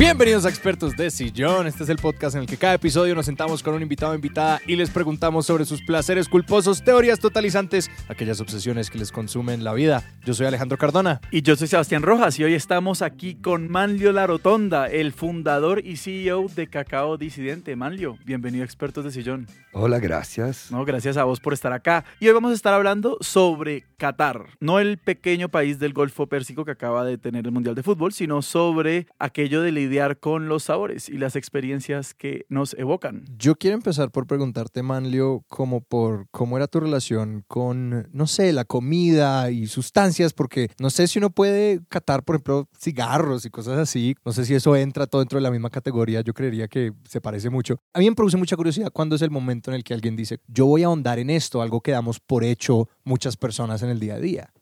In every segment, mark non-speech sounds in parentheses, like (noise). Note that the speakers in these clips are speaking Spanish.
Bienvenidos a Expertos de Sillón. Este es el podcast en el que cada episodio nos sentamos con un invitado o invitada y les preguntamos sobre sus placeres culposos, teorías totalizantes, aquellas obsesiones que les consumen la vida. Yo soy Alejandro Cardona. Y yo soy Sebastián Rojas y hoy estamos aquí con Manlio La Rotonda, el fundador y CEO de Cacao Disidente. Manlio, bienvenido a Expertos de Sillón. Hola, gracias. No, gracias a vos por estar acá. Y hoy vamos a estar hablando sobre Qatar, no el pequeño país del Golfo Pérsico que acaba de tener el Mundial de Fútbol, sino sobre aquello de con los sabores y las experiencias que nos evocan. Yo quiero empezar por preguntarte, Manlio, por cómo era tu relación con, no sé, la comida y sustancias, porque no sé si uno puede catar, por ejemplo, cigarros y cosas así. No sé si eso entra todo dentro de la misma categoría. Yo creería que se parece mucho. A mí me produce mucha curiosidad cuando es el momento en el que alguien dice, yo voy a ahondar en esto, algo que damos por hecho muchas personas en el día a día.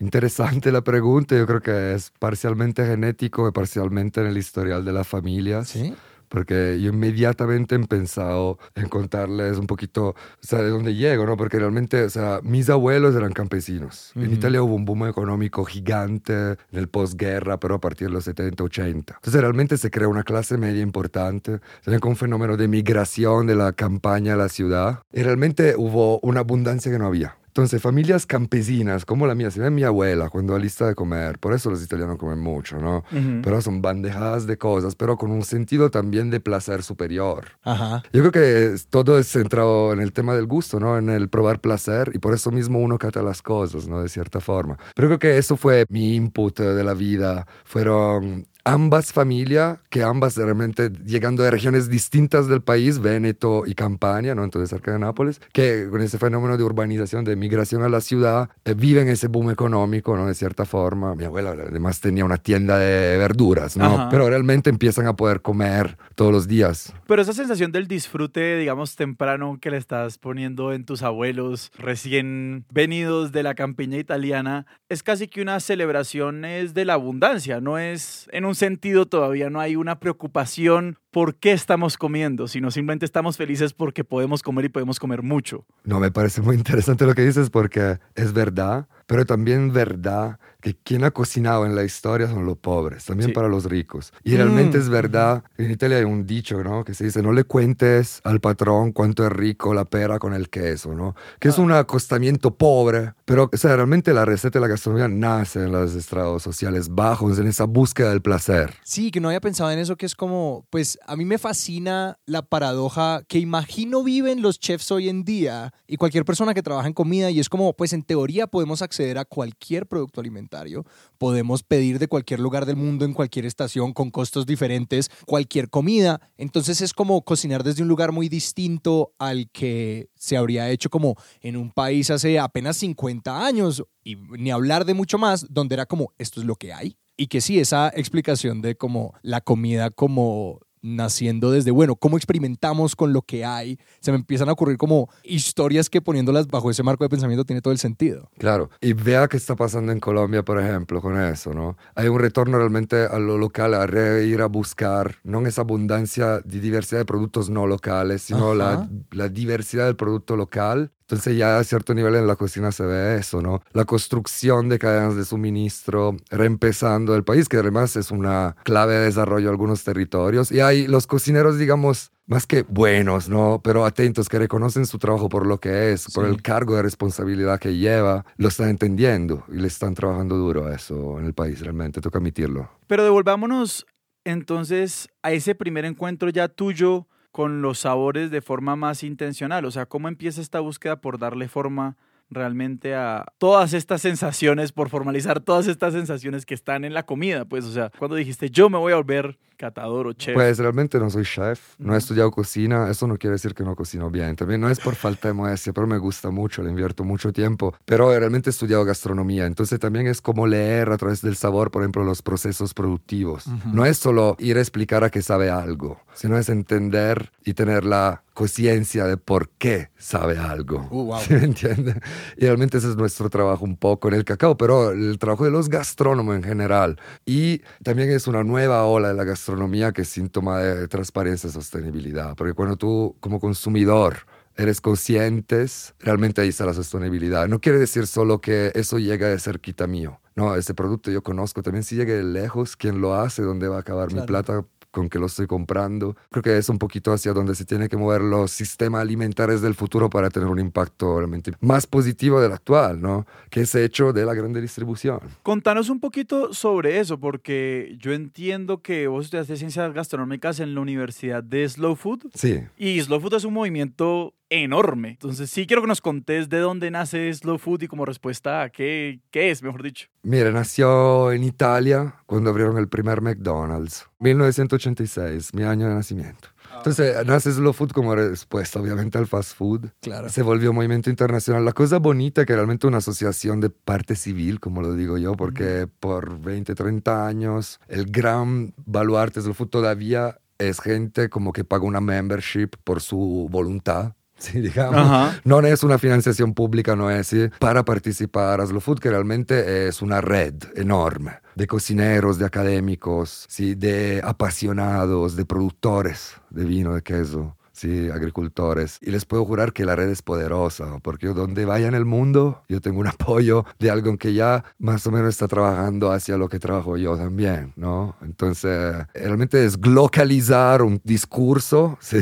Interesante la pregunta, yo creo que es parcialmente genético y parcialmente en el historial de la familia. ¿Sí? Porque yo inmediatamente he pensado en contarles un poquito, o sea, de dónde llego, ¿no? Porque realmente, o sea, mis abuelos eran campesinos. En Ujú. Italia hubo un boom económico gigante en el posguerra, pero a partir de los 70, 80. Entonces realmente se creó una clase media importante. También con un fenómeno de migración de la campaña a la ciudad. Y realmente hubo una abundancia que no había. Entonces, familias campesinas como la mía, si ven mi abuela cuando lista de comer, por eso los italianos comen mucho, ¿no? Ujú. Pero son bandejadas de cosas, pero con un sentido también de placer superior. Ajá. Yo creo que todo es centrado en el tema del gusto, ¿no? En el probar placer y por eso mismo uno cata las cosas, ¿no? De cierta forma. Pero creo que eso fue mi input de la vida. Fueron ambas familias, que ambas realmente llegando de regiones distintas del país, Véneto y Campania, ¿no? Entonces cerca de Nápoles, que con ese fenómeno de urbanización, de migración a la ciudad, eh, viven ese boom económico, ¿no? De cierta forma. Mi abuela además tenía una tienda de verduras, ¿no? Ajá. Pero realmente empiezan a poder comer todos los días. Pero esa sensación del disfrute, digamos, temprano que le estás poniendo en tus abuelos recién venidos de la campiña italiana, es casi que una celebración es de la abundancia, no es en un sentido todavía, no hay una preocupación por qué estamos comiendo, sino simplemente estamos felices porque podemos comer y podemos comer mucho. No, me parece muy interesante lo que dices porque es verdad, pero también verdad que quien ha cocinado en la historia son los pobres, también Sí. para los ricos. Y realmente Mm. es verdad, en Italia hay un dicho, ¿no? Que se dice, no le cuentes al patrón cuánto es rico la pera con el queso, ¿no? Que es un acostamiento pobre, pero o sea, realmente la receta de la gastronomía nace en los estrados sociales bajos, en esa búsqueda del placer. Sí, que no había pensado en eso, que es como, pues a mí me fascina la paradoja que imagino viven los chefs hoy en día y cualquier persona que trabaja en comida y es como, pues en teoría podemos acceder a cualquier producto alimentario, podemos pedir de cualquier lugar del mundo en cualquier estación con costos diferentes, cualquier comida, entonces es como cocinar desde un lugar muy distinto al que se habría hecho como en un país hace apenas 50 años y ni hablar de mucho más, donde era como, esto es lo que hay. Y que sí, esa explicación de como la comida como naciendo desde, bueno, cómo experimentamos con lo que hay, se me empiezan a ocurrir como historias que poniéndolas bajo ese marco de pensamiento tiene todo el sentido. Claro, y vea qué está pasando en Colombia, por ejemplo, con eso, ¿no? Hay un retorno realmente a lo local, a re- ir a buscar, no esa abundancia de diversidad de productos no locales, sino la, la diversidad del producto local. Entonces ya a cierto nivel en la cocina se ve eso, ¿no? La construcción de cadenas de suministro, reempezando el país, que además es una clave de desarrollo de algunos territorios. Y hay los cocineros, digamos, más que buenos, ¿no? Pero atentos, que reconocen su trabajo por lo que es, por Sí. el cargo de responsabilidad que lleva, lo están entendiendo y le están trabajando duro a eso en el país, realmente, toca admitirlo. Pero devolvámonos entonces a ese primer encuentro ya tuyo con los sabores de forma más intencional. O sea, ¿cómo empieza esta búsqueda por darle forma realmente a todas estas sensaciones, por formalizar todas estas sensaciones que están en la comida? Pues, o sea, cuando dijiste yo me voy a volver catador o chef. Pues realmente no soy chef, no he estudiado cocina, eso no quiere decir que no cocino bien, también no es por falta de modestia, pero me gusta mucho, le invierto mucho tiempo, pero realmente he estudiado gastronomía, entonces también es como leer a través del sabor, por ejemplo, los procesos productivos. Ujú. No es solo ir a explicar a qué sabe algo, sino es entender y tener la conciencia de por qué sabe algo. Uh, wow. ¿Sí me entiende? Y realmente ese es nuestro trabajo un poco en el cacao, pero el trabajo de los gastrónomos en general. Y también es una nueva ola de la gastronomía que es síntoma de transparencia y sostenibilidad, porque cuando tú como consumidor eres conscientes, realmente ahí está la sostenibilidad. No quiere decir solo que eso llega de cerquita mío. No, ese producto yo conozco también si llega de lejos, quién lo hace, dónde va a acabar mi Claro. plata con que lo estoy comprando. Creo que es un poquito hacia donde se tiene que mover los sistemas alimentares del futuro para tener un impacto realmente más positivo del actual, ¿no? Que es hecho de la grande distribución. Contanos un poquito sobre eso, porque yo entiendo que vos estudiaste ciencias gastronómicas en la Universidad de Slow Food. Sí. Y Slow Food es un movimiento enorme. Entonces sí quiero que nos contés de dónde nace Slow Food y como respuesta a qué, qué es, mejor dicho. Mira, nació en Italia cuando abrieron el primer McDonald's, 1986, mi año de nacimiento. Entonces nace Slow Food como respuesta obviamente al fast food. Claro. Se volvió movimiento internacional. La cosa bonita es que realmente una asociación de parte civil, como lo digo yo, porque por 20, 30 años el gran baluarte de Slow Food todavía es gente como que paga una membership por su voluntad. (laughs) Sí, digamos. Ajá. No es una financiación pública, no es sí, para participar a Slow Food, que realmente es una red enorme de cocineros, de académicos, sí, de apasionados, de productores de vino, de queso. Sí, agricultores. Y les puedo jurar que la red es poderosa, porque donde vaya en el mundo, yo tengo un (laughs) apoyo de alguien que ya más o menos está trabajando hacia lo que trabajo yo también, ¿no? Entonces, realmente es localizar un discurso, (laughs) ¿sí?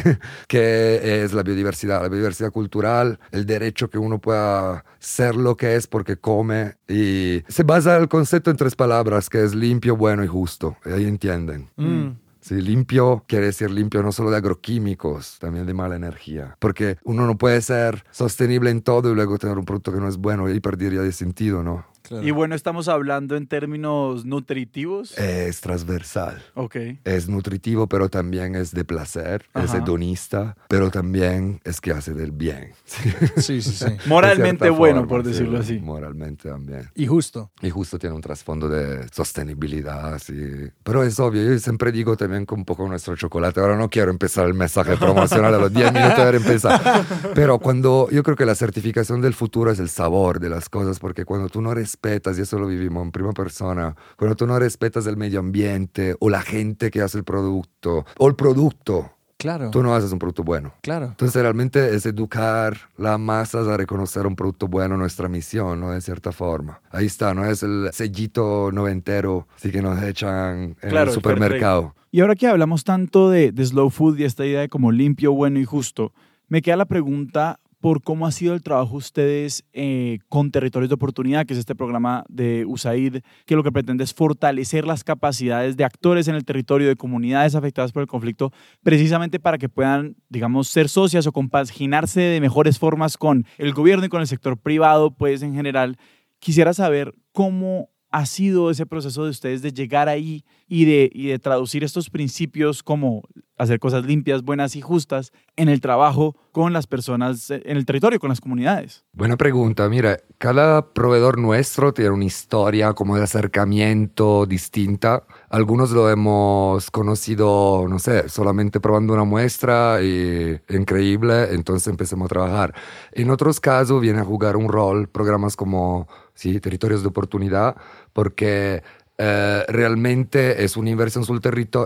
que es la biodiversidad, la biodiversidad cultural, el derecho que uno pueda ser lo que es porque come. Y se basa el concepto en tres palabras, que es limpio, bueno y justo. Ahí entienden. Mm. Sí, limpio quiere decir limpio no solo de agroquímicos, también de mala energía. Porque uno no puede ser sostenible en todo y luego tener un producto que no es bueno y perdería de sentido, ¿no? Claro. Y bueno, estamos hablando en términos nutritivos. Es transversal. Ok. Es nutritivo, pero también es de placer, es Ajá. hedonista, pero también es que hace del bien. Sí. Sí, sí, (laughs) sí. Moralmente De bueno, forma, por sí, decirlo así. Moralmente también. Y justo. Y justo tiene un trasfondo de sostenibilidad, sí. Pero es obvio, yo siempre digo también con un poco nuestro chocolate. Ahora no quiero empezar el mensaje promocional a los 10 minutos de haber empezado. (laughs) Pero cuando yo creo que la certificación del futuro es el sabor de las cosas, porque cuando tú no respetas, y eso lo vivimos en primera persona, cuando tú no respetas el medio ambiente o la gente que hace el producto, o el producto, Claro. tú no haces un producto bueno. Claro. Entonces realmente es educar las masas a reconocer un producto bueno, nuestra misión, ¿no? De cierta forma. Ahí está, ¿no? Es el sellito noventero, sí que nos echan en Claro, el el supermercado. Y ahora que hablamos tanto de, de slow food y esta idea de como limpio, bueno y justo, me queda la pregunta por cómo ha sido el trabajo de ustedes eh, con Territorios de Oportunidad, que es este programa de USAID, que lo que pretende es fortalecer las capacidades de actores en el territorio, de comunidades afectadas por el conflicto, precisamente para que puedan, digamos, ser socias o compaginarse de mejores formas con el gobierno y con el sector privado, pues en general. Quisiera saber cómo ha sido ese proceso de ustedes de llegar ahí y de, y de traducir estos principios como hacer cosas limpias, buenas y justas en el trabajo con las personas eh, en el territorio, con las comunidades? Buena pregunta. Mira, cada proveedor nuestro tiene una historia como de acercamiento distinta. Algunos lo hemos conocido, no sé, solamente probando una muestra y increíble, entonces empecemos a trabajar. En otros casos viene a jugar un rol programas como sí, Territorios de Oportunidad, porque eh, realmente es una inversión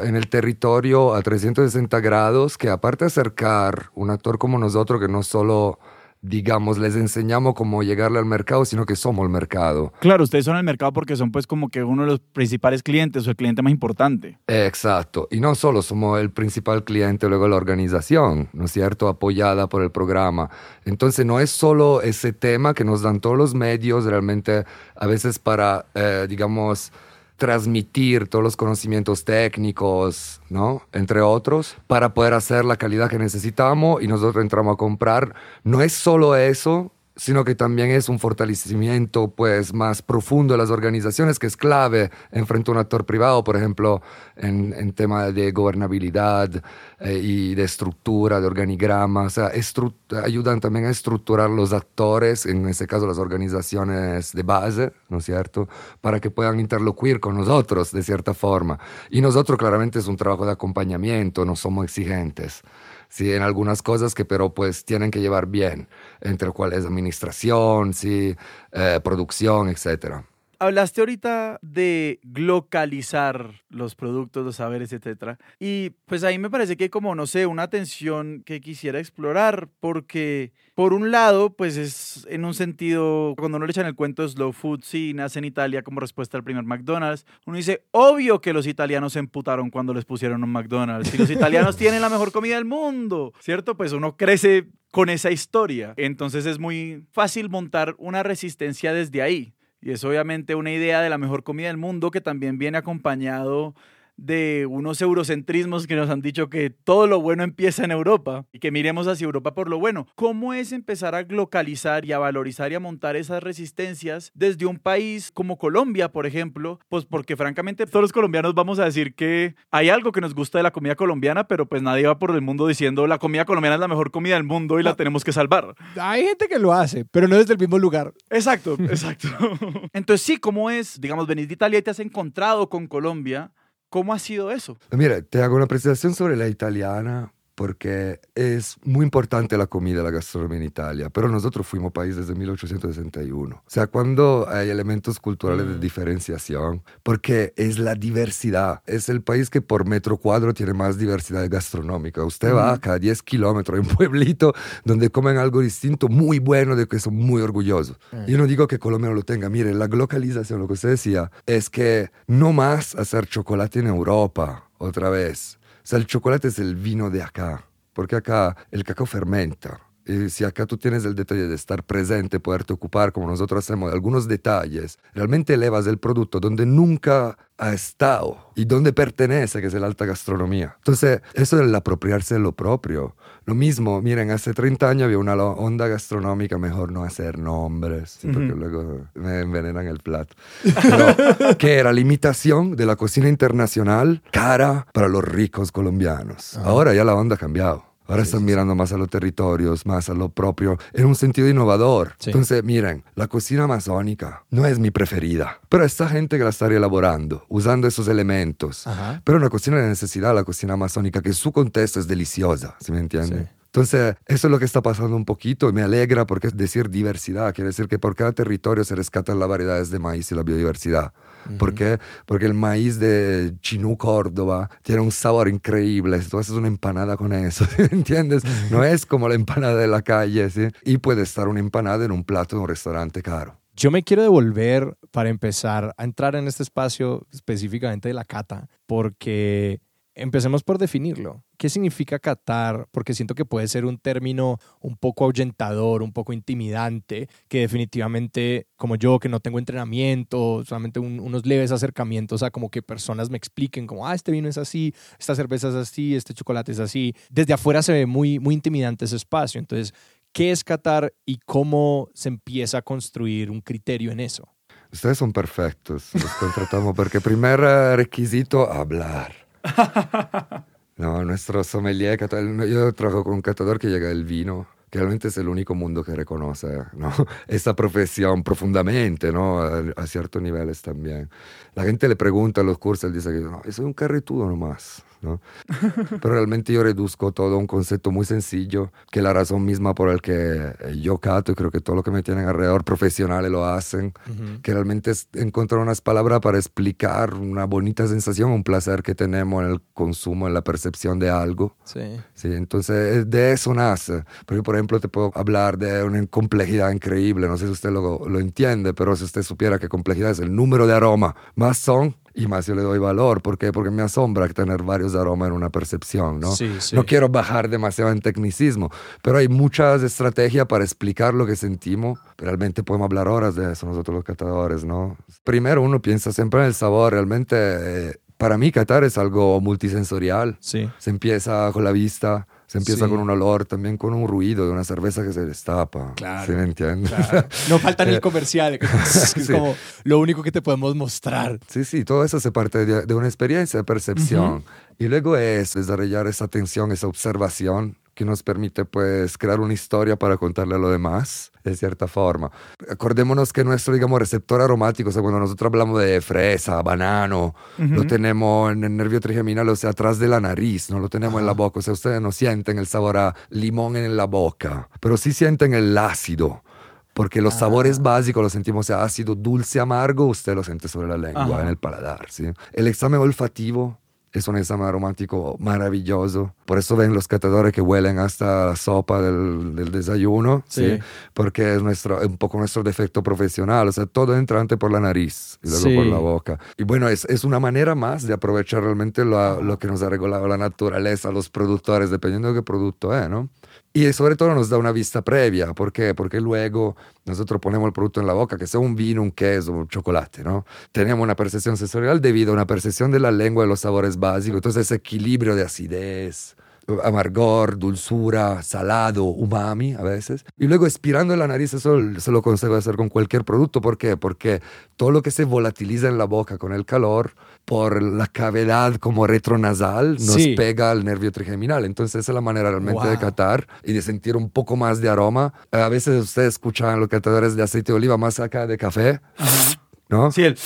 en el territorio a 360 grados que aparte de acercar un actor como nosotros que no solo digamos, les enseñamos cómo llegarle al mercado, sino que somos el mercado. Claro, ustedes son el mercado porque son pues como que uno de los principales clientes o el cliente más importante. Exacto. Y no solo somos el principal cliente, luego la organización, ¿no es cierto?, apoyada por el programa. Entonces no es solo ese tema que nos dan todos los medios realmente a veces para, eh, digamos, transmitir todos los conocimientos técnicos, ¿no? Entre otros, para poder hacer la calidad que necesitamos y nosotros entramos a comprar. No es solo eso, sino que también es un fortalecimiento pues más profundo de las organizaciones que es clave en frente a un actor privado, por ejemplo, en, en tema de gobernabilidad eh, y de estructura, de organigrama, o sea, ayudan también a estructurar los actores, en este caso las organizaciones de base, ¿no es cierto?, para que puedan interlocuir con nosotros de cierta forma. Y nosotros claramente es un trabajo de acompañamiento, no somos exigentes sí, en algunas cosas que pero pues tienen que llevar bien, entre cuál es administración, sí, eh, producción, etcétera. Hablaste ahorita de localizar los productos, los saberes, etc. Y pues ahí me parece que como, no sé, una tensión que quisiera explorar, porque por un lado, pues es en un sentido, cuando uno le echan el cuento slow food, sí, nace en Italia como respuesta al primer McDonald's, uno dice, obvio que los italianos se emputaron cuando les pusieron un McDonald's. Si los italianos (laughs) tienen la mejor comida del mundo, ¿cierto? Pues uno crece con esa historia. Entonces es muy fácil montar una resistencia desde ahí. Y es obviamente una idea de la mejor comida del mundo que también viene acompañado de unos eurocentrismos que nos han dicho que todo lo bueno empieza en Europa y que miremos hacia Europa por lo bueno. ¿Cómo es empezar a localizar y a valorizar y a montar esas resistencias desde un país como Colombia, por ejemplo? Pues porque francamente todos los colombianos vamos a decir que hay algo que nos gusta de la comida colombiana, pero pues nadie va por el mundo diciendo la comida colombiana es la mejor comida del mundo y la tenemos que salvar. Hay gente que lo hace, pero no desde el mismo lugar. Exacto, (laughs) exacto. Entonces sí, ¿cómo es? Digamos, venís de Italia y te has encontrado con Colombia. ¿Cómo ha sido eso? Mira, te hago una presentación sobre la italiana porque es muy importante la comida, la gastronomía en Italia, pero nosotros fuimos país desde 1861. O sea, cuando hay elementos culturales de Mm. diferenciación, porque es la diversidad, es el país que por metro cuadro tiene más diversidad gastronómica. Usted va a cada 10 kilómetros, hay un pueblito donde comen algo distinto, muy bueno, de que son muy orgullosos. Yo no digo que Colombia no lo tenga, mire, la localización, lo que usted decía, es que no más hacer chocolate en Europa, otra vez. Sea, el chocolate es el vino de acá, porque acá el cacao fermenta. Y si acá tú tienes el detalle de estar presente, poderte ocupar como nosotros hacemos de algunos detalles, realmente elevas el producto donde nunca ha estado y donde pertenece, que es la alta gastronomía. Entonces, eso del apropiarse de lo propio. Lo mismo, miren, hace 30 años había una onda gastronómica, mejor no hacer nombres, sí, porque Ujú. luego me envenenan el plato. Pero, (laughs) que era la imitación de la cocina internacional cara para los ricos colombianos. Ajá. Ahora ya la onda ha cambiado. Ahora Sí, están sí, mirando más a los territorios, más a lo propio, en un sentido innovador. Sí. Entonces, miren, la cocina amazónica no es mi preferida, pero esta gente que la está elaborando, usando esos elementos. Ajá. Pero una cocina de necesidad, la cocina amazónica, que su contexto es deliciosa, ¿sí me entiende? Entonces, eso es lo que está pasando un poquito y me alegra porque es decir diversidad, quiere decir que por cada territorio se rescatan las variedades de maíz y la biodiversidad. ¿Por qué? Porque el maíz de Chinú, Córdoba, tiene un sabor increíble. Tú haces una empanada con eso, (laughs) ¿sí entiendes? No es como la empanada de la calle, ¿sí? Y puede estar una empanada en un plato de un restaurante caro. Yo me quiero devolver para empezar a entrar en este espacio específicamente de la cata, porque empecemos por definirlo. ¿Qué significa catar? Porque siento que puede ser un término un poco ahuyentador, un poco intimidante, que definitivamente, como yo, que no tengo entrenamiento, solamente un- unos leves acercamientos a como que personas me expliquen como, ah, este vino es así, esta cerveza es así, este chocolate es así. Desde afuera se ve muy, muy intimidante ese espacio. Entonces, ¿qué es catar y cómo se empieza a construir un criterio en eso? Ustedes son perfectos, los contratamos porque primer requisito, hablar. (laughs) No, nuestro sommelier, yo trabajo con un catador que llega del vino, que realmente es el único mundo que reconoce ¿no? (laughs) esta profesión profundamente, ¿no? a, a ciertos niveles también. La gente le pregunta en los cursos, él dice que no, soy un carretudo nomás. ¿No? Pero realmente yo reduzco todo a un concepto muy sencillo, que la razón misma por el que eh, yo cato y creo que todo lo que me tienen alrededor profesionales lo hacen, que realmente es encontrar unas palabras para explicar una bonita sensación, un placer que tenemos en el consumo, en la percepción de algo. Sí. Sí, entonces eh, de eso nace. Porque, por ejemplo, te puedo hablar de una complejidad increíble. No sé si usted lo, lo entiende, pero si usted supiera que complejidad es el número de aroma, más son y más yo le doy valor. ¿Por qué? Porque me asombra tener varios aromas en una percepción, ¿no? Sí, sí. No quiero bajar demasiado en tecnicismo, pero hay muchas estrategias para explicar lo que sentimos. Realmente podemos hablar horas de eso nosotros los catadores, ¿no? Primero uno piensa siempre en el sabor. Realmente, eh, para mí, catar es algo multisensorial. Sí. Se empieza con la vista, se empieza Sí. con un olor, también con un ruido de una cerveza que se destapa. Claro, ¿Sí me entiendes? Claro. No falta ni el (laughs) comercial, (laughs) que es Sí. como lo único que te podemos mostrar. Sí, sí, todo eso se parte de, de una experiencia de percepción. Y luego es desarrollar esa atención, esa observación que nos permite pues crear una historia para contarle a lo demás de cierta forma. Acordémonos que nuestro, digamos, receptor aromático, o sea, cuando nosotros hablamos de fresa, banano, lo Ujú. tenemos en el nervio trigeminal, o sea, atrás de la nariz, no lo tenemos en la boca, o sea, ustedes no sienten el sabor a limón en la boca, pero sí sienten el ácido porque los sabores Ah. básicos los sentimos ácido, dulce, amargo, usted lo siente sobre la lengua, Ajá. en el paladar. ¿sí? El examen olfativo es un examen aromático maravilloso. Por eso ven los catadores que huelen hasta la sopa del, del desayuno, ¿sí? Sí. porque es, nuestro, es un poco nuestro defecto profesional. O sea, todo entra antes por la nariz y luego Sí. por la boca. Y bueno, es, es una manera más de aprovechar realmente lo, lo que nos ha regalado la naturaleza, los productores, dependiendo de qué producto es, ¿no? Y sobre todo nos da una vista previa. ¿Por qué? Porque luego nosotros ponemos el producto en la boca, que sea un vino, un queso, un chocolate, ¿no? Tenemos una percepción sensorial debido a una percepción de la lengua y los sabores básicos. Entonces ese equilibrio de acidez, amargor, dulzura, salado, umami a veces. Y luego expirando en la nariz, eso se lo consigo hacer con cualquier producto. ¿Por qué? Porque todo lo que se volatiliza en la boca con el calor, por la cavidad como retronasal, nos Sí. pega al nervio trigeminal. Entonces esa es la manera realmente de catar y de sentir un poco más de aroma. A veces ustedes escuchan los catadores de aceite de oliva más acá de café, ¿no? Sí, el...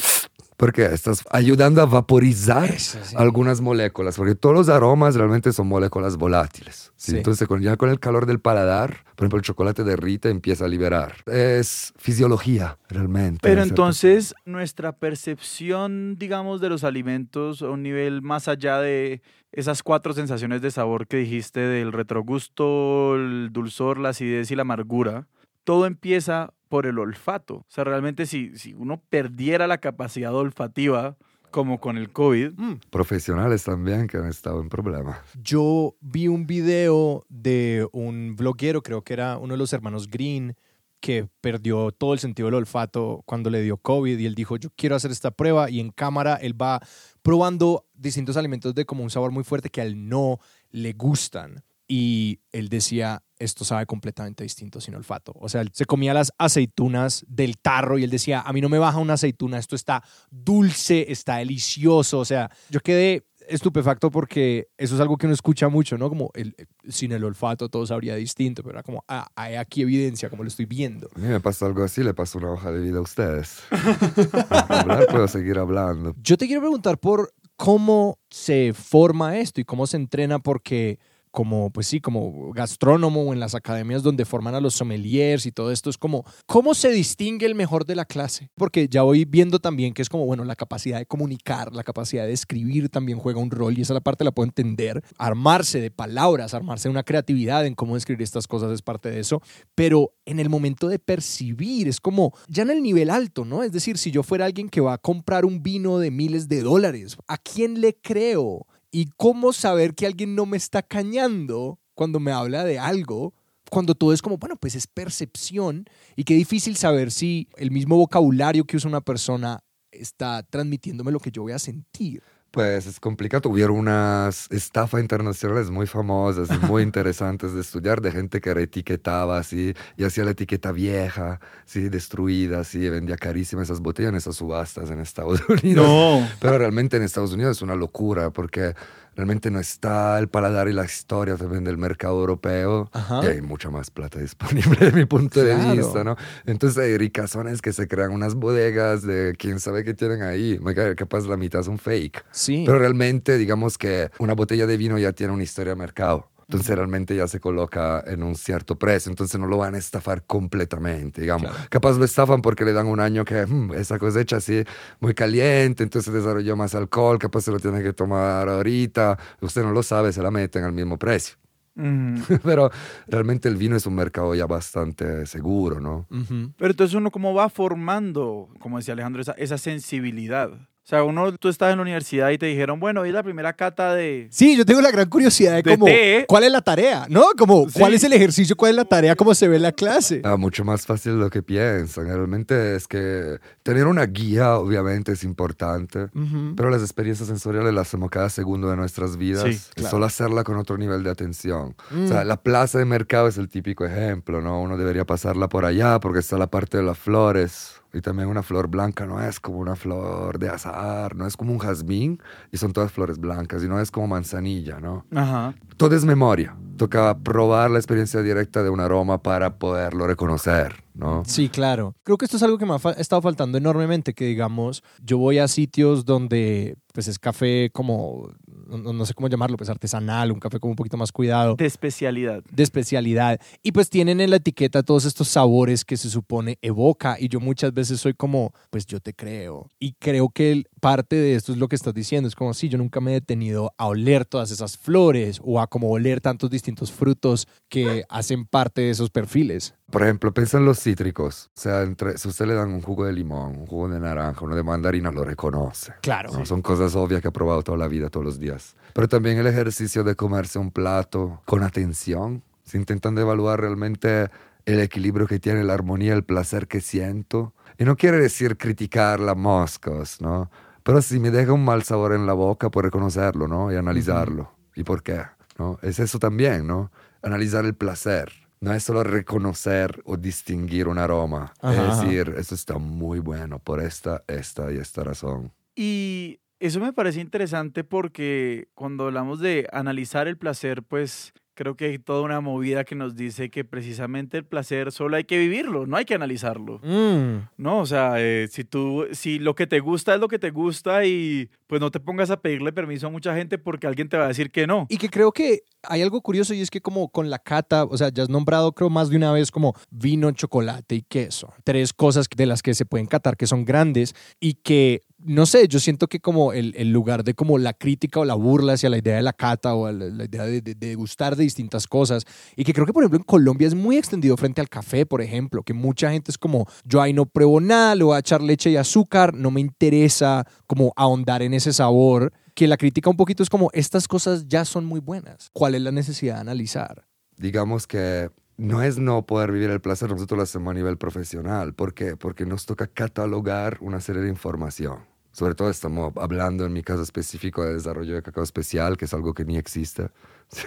Porque estás ayudando a vaporizar Eso, sí. algunas moléculas, porque todos los aromas realmente son moléculas volátiles. ¿sí? Sí. Entonces, con, ya con el calor del paladar, por ejemplo, el chocolate derrite, empieza a liberar. Es fisiología, realmente. Pero entonces nuestra percepción, digamos, de los alimentos a un nivel más allá de esas cuatro sensaciones de sabor que dijiste del retrogusto, el dulzor, la acidez y la amargura, todo empieza por el olfato. O sea, realmente si, si uno perdiera la capacidad olfativa, como con el COVID, Mm. Profesionales también que han estado en problema. Yo vi un video de un bloguero, creo que era uno de los hermanos Green, que perdió todo el sentido del olfato cuando le dio COVID y él dijo, yo quiero hacer esta prueba y en cámara él va probando distintos alimentos de como un sabor muy fuerte que a él no le gustan. Y él decía, esto sabe completamente distinto sin olfato. O sea, él se comía las aceitunas del tarro y él decía, a mí no me baja una aceituna, esto está dulce, está delicioso. O sea, yo quedé estupefacto porque eso es algo que uno escucha mucho, ¿no? Como el, sin el olfato todo sabría distinto, pero era como, ah, hay aquí evidencia, como lo estoy viendo. A mí me pasa algo así, le paso una hoja de vida a ustedes. (laughs) hablar, puedo seguir hablando. Yo te quiero preguntar por cómo se forma esto y cómo se entrena, porque como, pues sí, como gastrónomo o en las academias donde forman a los sommeliers y todo esto, es como, ¿cómo se distingue el mejor de la clase? Porque ya voy viendo también que es como, bueno, la capacidad de comunicar, la capacidad de escribir también juega un rol y esa la parte la puedo entender. Armarse de palabras, armarse de una creatividad en cómo escribir estas cosas es parte de eso, pero en el momento de percibir, es como ya en el nivel alto, ¿no? Es decir, si yo fuera alguien que va a comprar un vino de miles de dólares, ¿a quién le creo? ¿Y cómo saber que alguien no me está cañando cuando me habla de algo? Cuando todo es como, bueno, pues es percepción y qué difícil saber si el mismo vocabulario que usa una persona está transmitiéndome lo que yo voy a sentir. Pues es complicado. Hubieron unas estafas internacionales muy famosas y muy (laughs) interesantes de estudiar de gente que reetiquetaba así y hacía la etiqueta vieja, sí, destruida, así, vendía carísimas esas botellas en esas subastas en Estados (laughs) Unidos. no. Pero realmente en Estados Unidos es una locura porque realmente no está el paladar y la historia también del mercado europeo Ajá. y hay mucha más plata disponible (laughs) de mi punto de Claro. vista, ¿no? Entonces hay ricazones que se crean unas bodegas de quién sabe qué tienen ahí, capaz la mitad son fake. Sí. Pero realmente, digamos que una botella de vino ya tiene una historia de mercado. Entonces realmente ya se coloca en un cierto precio, entonces no lo van a estafar completamente, digamos. Claro. Capaz lo estafan porque le dan un año que "Mm, esa cosecha así muy caliente, entonces desarrolló más alcohol, capaz se lo tiene que tomar ahorita, usted no lo sabe, se la meten al mismo precio. Ujú. (laughs) Pero realmente el vino es un mercado ya bastante seguro, ¿no? Ujú. Pero entonces uno cómo va formando, como decía Alejandro, esa, esa sensibilidad. O sea, uno, tú estás en la universidad y te dijeron, bueno, hoy es la primera cata de... Sí, yo tengo la gran curiosidad de De cómo, té. cuál es la tarea, ¿no? Como, cuál Sí. es el ejercicio, cuál es la tarea, cómo se ve en la clase. Ah, mucho más fácil de lo que piensan. Realmente es que tener una guía obviamente es importante. Ujú. Pero las experiencias sensoriales las hacemos cada segundo de nuestras vidas. Sí, claro. Solo hacerla con otro nivel de atención. Mm. O sea, la plaza de mercado es el típico ejemplo, ¿no? Uno debería pasarla por allá porque está la parte de las flores. Y también una flor blanca no es como una flor de azahar, no es como un jazmín y son todas flores blancas y no es como manzanilla, ¿no? Ajá. Todo es memoria. Toca probar la experiencia directa de un aroma para poderlo reconocer, ¿no? Sí, claro. Creo que esto es algo que me ha fa- estado faltando enormemente, que digamos, yo voy a sitios donde pues es café como no, no sé cómo llamarlo, pues artesanal, un café como un poquito más cuidado De especialidad. de especialidad. Y pues tienen en la etiqueta todos estos sabores que se supone evoca. Y yo muchas veces soy como, pues yo te creo. Y creo que el- parte de esto es lo que estás diciendo. Es como, sí, yo nunca me he detenido a oler todas esas flores o a como oler tantos distintos frutos que hacen parte de esos perfiles. Por ejemplo, piensa en los cítricos. O sea, entre, si usted le dan un jugo de limón, un jugo de naranja, uno de mandarina, lo reconoce. Claro. ¿no? Son cosas obvias que ha probado toda la vida, todos los días. Pero también el ejercicio de comerse un plato con atención, se intentando evaluar realmente el equilibrio que tiene, la armonía, el placer que siento. Y no quiere decir criticar las moscas, ¿no? Pero si me deja un mal sabor en la boca, puedo reconocerlo, ¿no? Y analizarlo. ¿Y por qué? ¿no? Es eso también, ¿no? Analizar el placer. No es solo reconocer o distinguir un aroma. Ajá, es ajá. decir, esto está muy bueno por esta, esta y esta razón. Y eso me parece interesante porque cuando hablamos de analizar el placer, pues creo que hay toda una movida que nos dice que precisamente el placer solo hay que vivirlo, no hay que analizarlo. Mm. No, o sea, eh, si tú, si lo que te gusta es lo que te gusta y pues no te pongas a pedirle permiso a mucha gente porque alguien te va a decir que no. Y que creo que hay algo curioso y es que como con la cata, o sea, ya has nombrado creo más de una vez como vino, chocolate y queso. Tres cosas de las que se pueden catar que son grandes y que, no sé, yo siento que como el, el lugar de como la crítica o la burla hacia la idea de la cata o la, idea de, de, de gustar de distintas cosas y que creo que por ejemplo en Colombia es muy extendido frente al café, por ejemplo, que mucha gente es como, yo ahí no pruebo nada, le voy a echar leche y azúcar, no me interesa como ahondar en ese sabor que la crítica un poquito es como, estas cosas ya son muy buenas. ¿Cuál es la necesidad de analizar? digamos que no es no poder vivir el placer, nosotros lo hacemos a nivel profesional. ¿Por qué? Porque nos toca catalogar una serie de información. Sobre todo estamos hablando en mi caso específico de desarrollo de cacao especial, que es algo que ni existe. (laughs)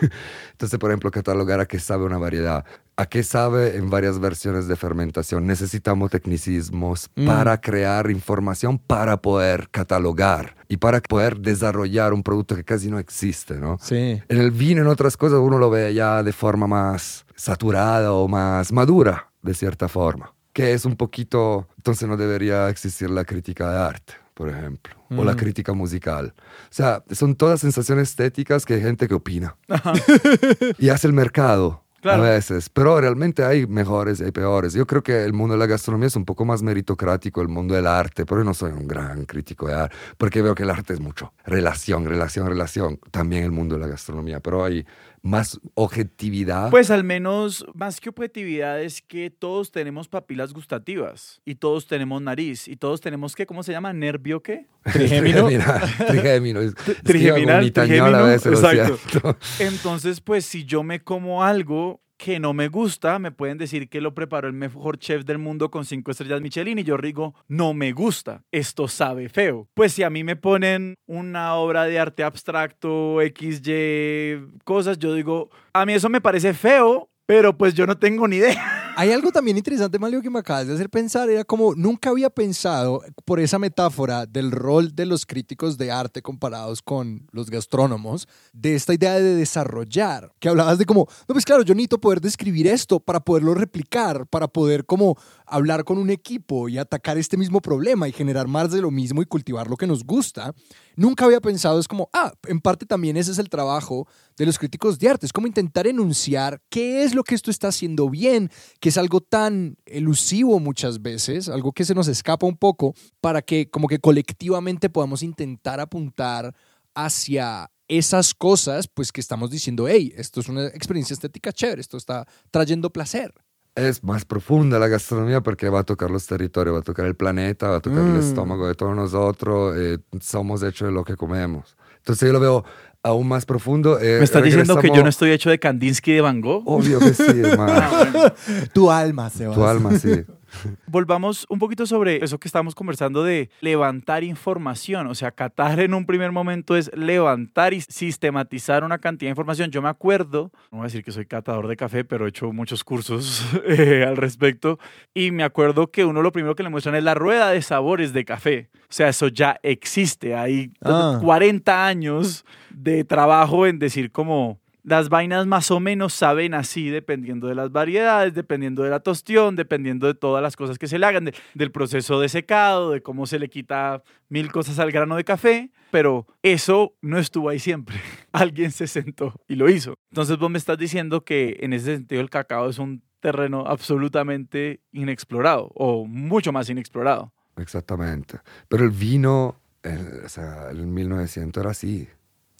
Entonces, por ejemplo, catalogar a qué sabe una variedad, a qué sabe en varias versiones de fermentación. Necesitamos tecnicismos Mm. para crear información, para poder catalogar y para poder desarrollar un producto que casi no existe, ¿no? Sí. En el vino, en otras cosas, uno lo ve ya de forma más saturada o más madura, de cierta forma. Que es un poquito, entonces no debería existir la crítica de arte, por ejemplo, o la Mm. crítica musical. O sea, son todas sensaciones estéticas que hay gente que opina. (laughs) y hace el mercado. Claro. A veces, pero realmente hay mejores y hay peores. Yo creo que el mundo de la gastronomía es un poco más meritocrático, el mundo del arte, pero yo no soy un gran crítico de arte, porque veo que el arte es mucho. Relación, relación, relación. También el mundo de la gastronomía, pero hay más objetividad. Pues al menos, más que objetividad, es que todos tenemos papilas gustativas y todos tenemos nariz y todos tenemos, ¿qué? ¿Cómo se llama? ¿Nervio qué? (laughs) Trigémino. Trigémino. Trigeminal, exacto. Entonces, pues si yo me como algo que no me gusta, me pueden decir que lo preparó el mejor chef del mundo con cinco estrellas Michelin y yo digo, no me gusta, esto sabe feo. Pues si a mí me ponen una obra de arte abstracto, XY, cosas, yo digo, a mí eso me parece feo, pero pues yo no tengo ni idea. Hay algo también interesante, Malio, que me acabas de hacer pensar. Era como, nunca había pensado por esa metáfora del rol de los críticos de arte comparados con los gastrónomos, de esta idea de desarrollar, que hablabas de como, no, pues claro, yo necesito poder describir esto para poderlo replicar, para poder como hablar con un equipo y atacar este mismo problema y generar más de lo mismo y cultivar lo que nos gusta. Nunca había pensado, es como, ah, en parte también ese es el trabajo de los críticos de arte, es como intentar enunciar qué es lo que esto está haciendo bien, que es algo tan elusivo muchas veces, algo que se nos escapa un poco, para que como que colectivamente podamos intentar apuntar hacia esas cosas, pues que estamos diciendo, hey, esto es una experiencia estética chévere, esto está trayendo placer. Es más profunda la gastronomía porque va a tocar los territorios, va a tocar el planeta, va a tocar Mm. el estómago de todos nosotros. eh, somos hechos de lo que comemos. Entonces yo lo veo aún más profundo. eh, ¿Me estás diciendo que yo no estoy hecho de Kandinsky y de Van Gogh? Obvio que sí, (laughs) hermano. Ah, bueno. Tu alma, Sebas. tu alma, sí. Volvamos un poquito sobre eso que estábamos conversando de levantar información. O sea, catar en un primer momento es levantar y sistematizar una cantidad de información. Yo me acuerdo, no voy a decir que soy catador de café, pero he hecho muchos cursos (laughs) eh, al respecto. Y me acuerdo que uno lo primero que le muestran es la rueda de sabores de café. O sea, eso ya existe. Hay Ah. 40 años de trabajo en decir como las vainas más o menos saben así, dependiendo de las variedades, dependiendo de la tostión, dependiendo de todas las cosas que se le hagan, del proceso de secado, de cómo se le quita mil cosas al grano de café, pero eso no estuvo ahí siempre. (laughs) Alguien se sentó y lo hizo. Entonces vos me estás diciendo que en ese sentido el cacao es un terreno absolutamente inexplorado o mucho más inexplorado. Exactamente. Pero el vino, o sea, en 1900 era así.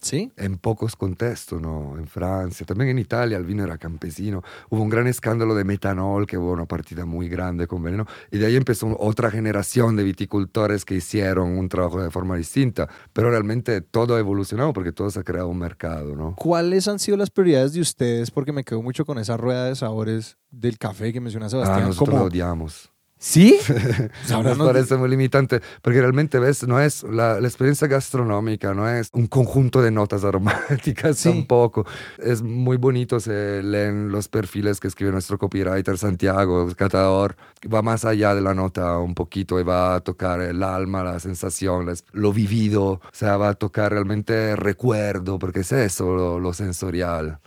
¿Sí? En pocos contextos, ¿no? En Francia, también en Italia el vino era campesino. Hubo un gran escándalo de metanol, que hubo una partida muy grande con veneno. Y de ahí empezó otra generación de viticultores que hicieron un trabajo de forma distinta. Pero realmente todo ha evolucionado porque todo se ha creado un mercado, ¿no? ¿Cuáles han sido las prioridades de ustedes? Porque me quedo mucho con esa rueda de sabores del café que menciona Sebastián. Ah, nosotros como... lo odiamos. ¿Sí? (laughs) Nos parece muy limitante, porque realmente ves, no es la, la, experiencia gastronómica, no es un conjunto de notas aromáticas Sí. tampoco. Es muy bonito, se leen los perfiles que escribe nuestro copywriter Santiago, el catador, va más allá de la nota un poquito y va a tocar el alma, la sensación, lo vivido, o sea, va a tocar realmente recuerdo, porque es eso, lo, lo sensorial.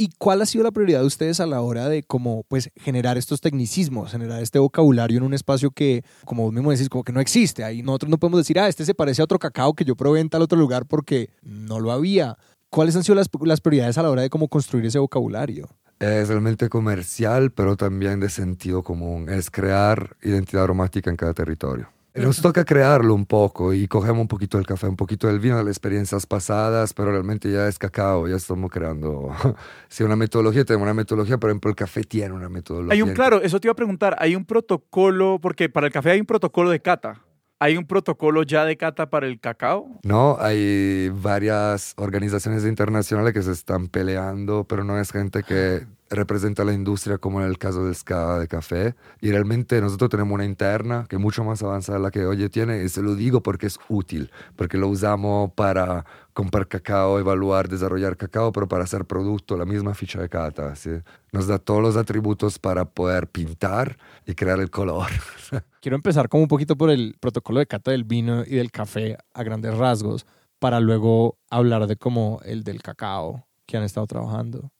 ¿Y cuál ha sido la prioridad de ustedes a la hora de como pues generar estos tecnicismos, generar este vocabulario en un espacio que, como vos mismo decís, como que no existe? Ahí nosotros no podemos decir, ah, este se parece a otro cacao que yo probé en tal otro lugar porque no lo había. ¿Cuáles han sido las, las prioridades a la hora de cómo construir ese vocabulario? Es realmente comercial, pero también de sentido común. Es crear identidad aromática en cada territorio. Nos toca crearlo un poco y cogemos un poquito del café, un poquito del vino de las experiencias pasadas, pero realmente ya es cacao, ya estamos creando. (laughs) Si una metodología, tenemos una metodología, por ejemplo, el café tiene una metodología. Hay un, claro, eso te iba a preguntar, hay un protocolo, porque para el café hay un protocolo de cata. ¿Hay un protocolo ya de cata para el cacao? No, hay varias organizaciones internacionales que se están peleando, pero no es gente que representa la industria como en el caso del SCA de café. Y realmente nosotros tenemos una interna que es mucho más avanzada de la que Oye tiene, y se lo digo porque es útil, porque lo usamos para comprar cacao, evaluar, desarrollar cacao, pero para hacer producto, la misma ficha de cata. ¿sí? Nos da todos los atributos para poder pintar y crear el color. (laughs) Quiero empezar como un poquito por el protocolo de cata del vino y del café a grandes rasgos, para luego hablar de como el del cacao que han estado trabajando.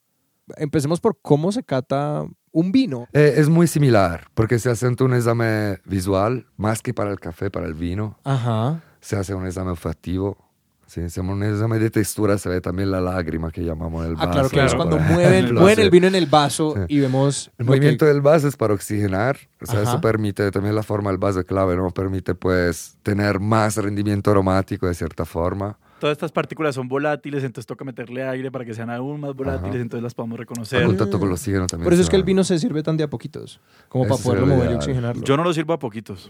Empecemos por cómo se cata un vino. Eh, es muy similar, porque se hace un examen visual, más que para el café, para el vino. Ajá. se hace un examen olfativo. Sí, hacemos un examen de textura, se ve también la lágrima que llamamos en el vaso. Ah, claro, claro. Es cuando (laughs) mueven, mueven el vino en el vaso Sí. y vemos... El lo que- movimiento del vaso es para oxigenar, o sea, Ajá. eso permite, también la forma del vaso es clave, ¿no? Permite pues tener más rendimiento aromático de cierta forma. Todas estas partículas son volátiles, entonces toca meterle aire para que sean aún más volátiles, Ajá. entonces las podamos El reconocer. contacto con el oxígeno también. Por eso es que el vino se sirve tan de a poquitos, como para poderlo mover y oxigenarlo. Yo no lo sirvo a poquitos.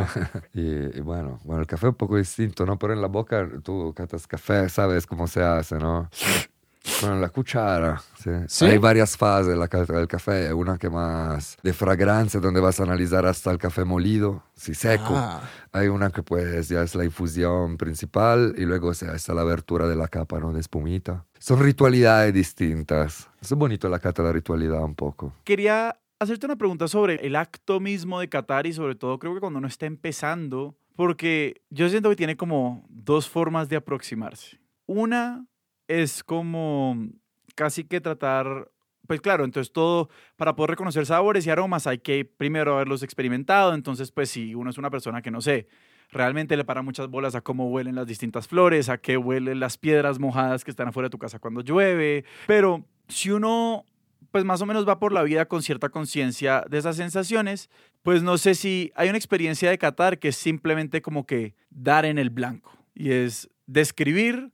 (laughs) y, y bueno, bueno, el café es un poco distinto, ¿no? Pero en la boca tú catas café, sabes cómo se hace, ¿no? Bueno, la cuchara, sí. ¿Sí? Hay varias fases de la del café. Una que más de fragancia, donde vas a analizar hasta el café molido, sí, seco. Ah, Hay una que pues ya es la infusión principal y luego se está la abertura de la capa, ¿no? De espumita. Son ritualidades distintas. Es bonito la cata, la ritualidad un poco. Quería hacerte una pregunta sobre el acto mismo de Qatar y sobre todo creo que cuando uno está empezando, porque yo siento que tiene como dos formas de aproximarse. Una es como casi que tratar, pues claro, entonces todo, para poder reconocer sabores y aromas hay que primero haberlos experimentado, entonces pues si uno es una persona que no sé, realmente le para muchas bolas a cómo huelen las distintas flores, a qué huelen las piedras mojadas que están afuera de tu casa cuando llueve, pero si uno pues más o menos va por la vida con cierta conciencia de esas sensaciones, pues no sé si hay una experiencia de Qatar que es simplemente como que dar en el blanco y es describir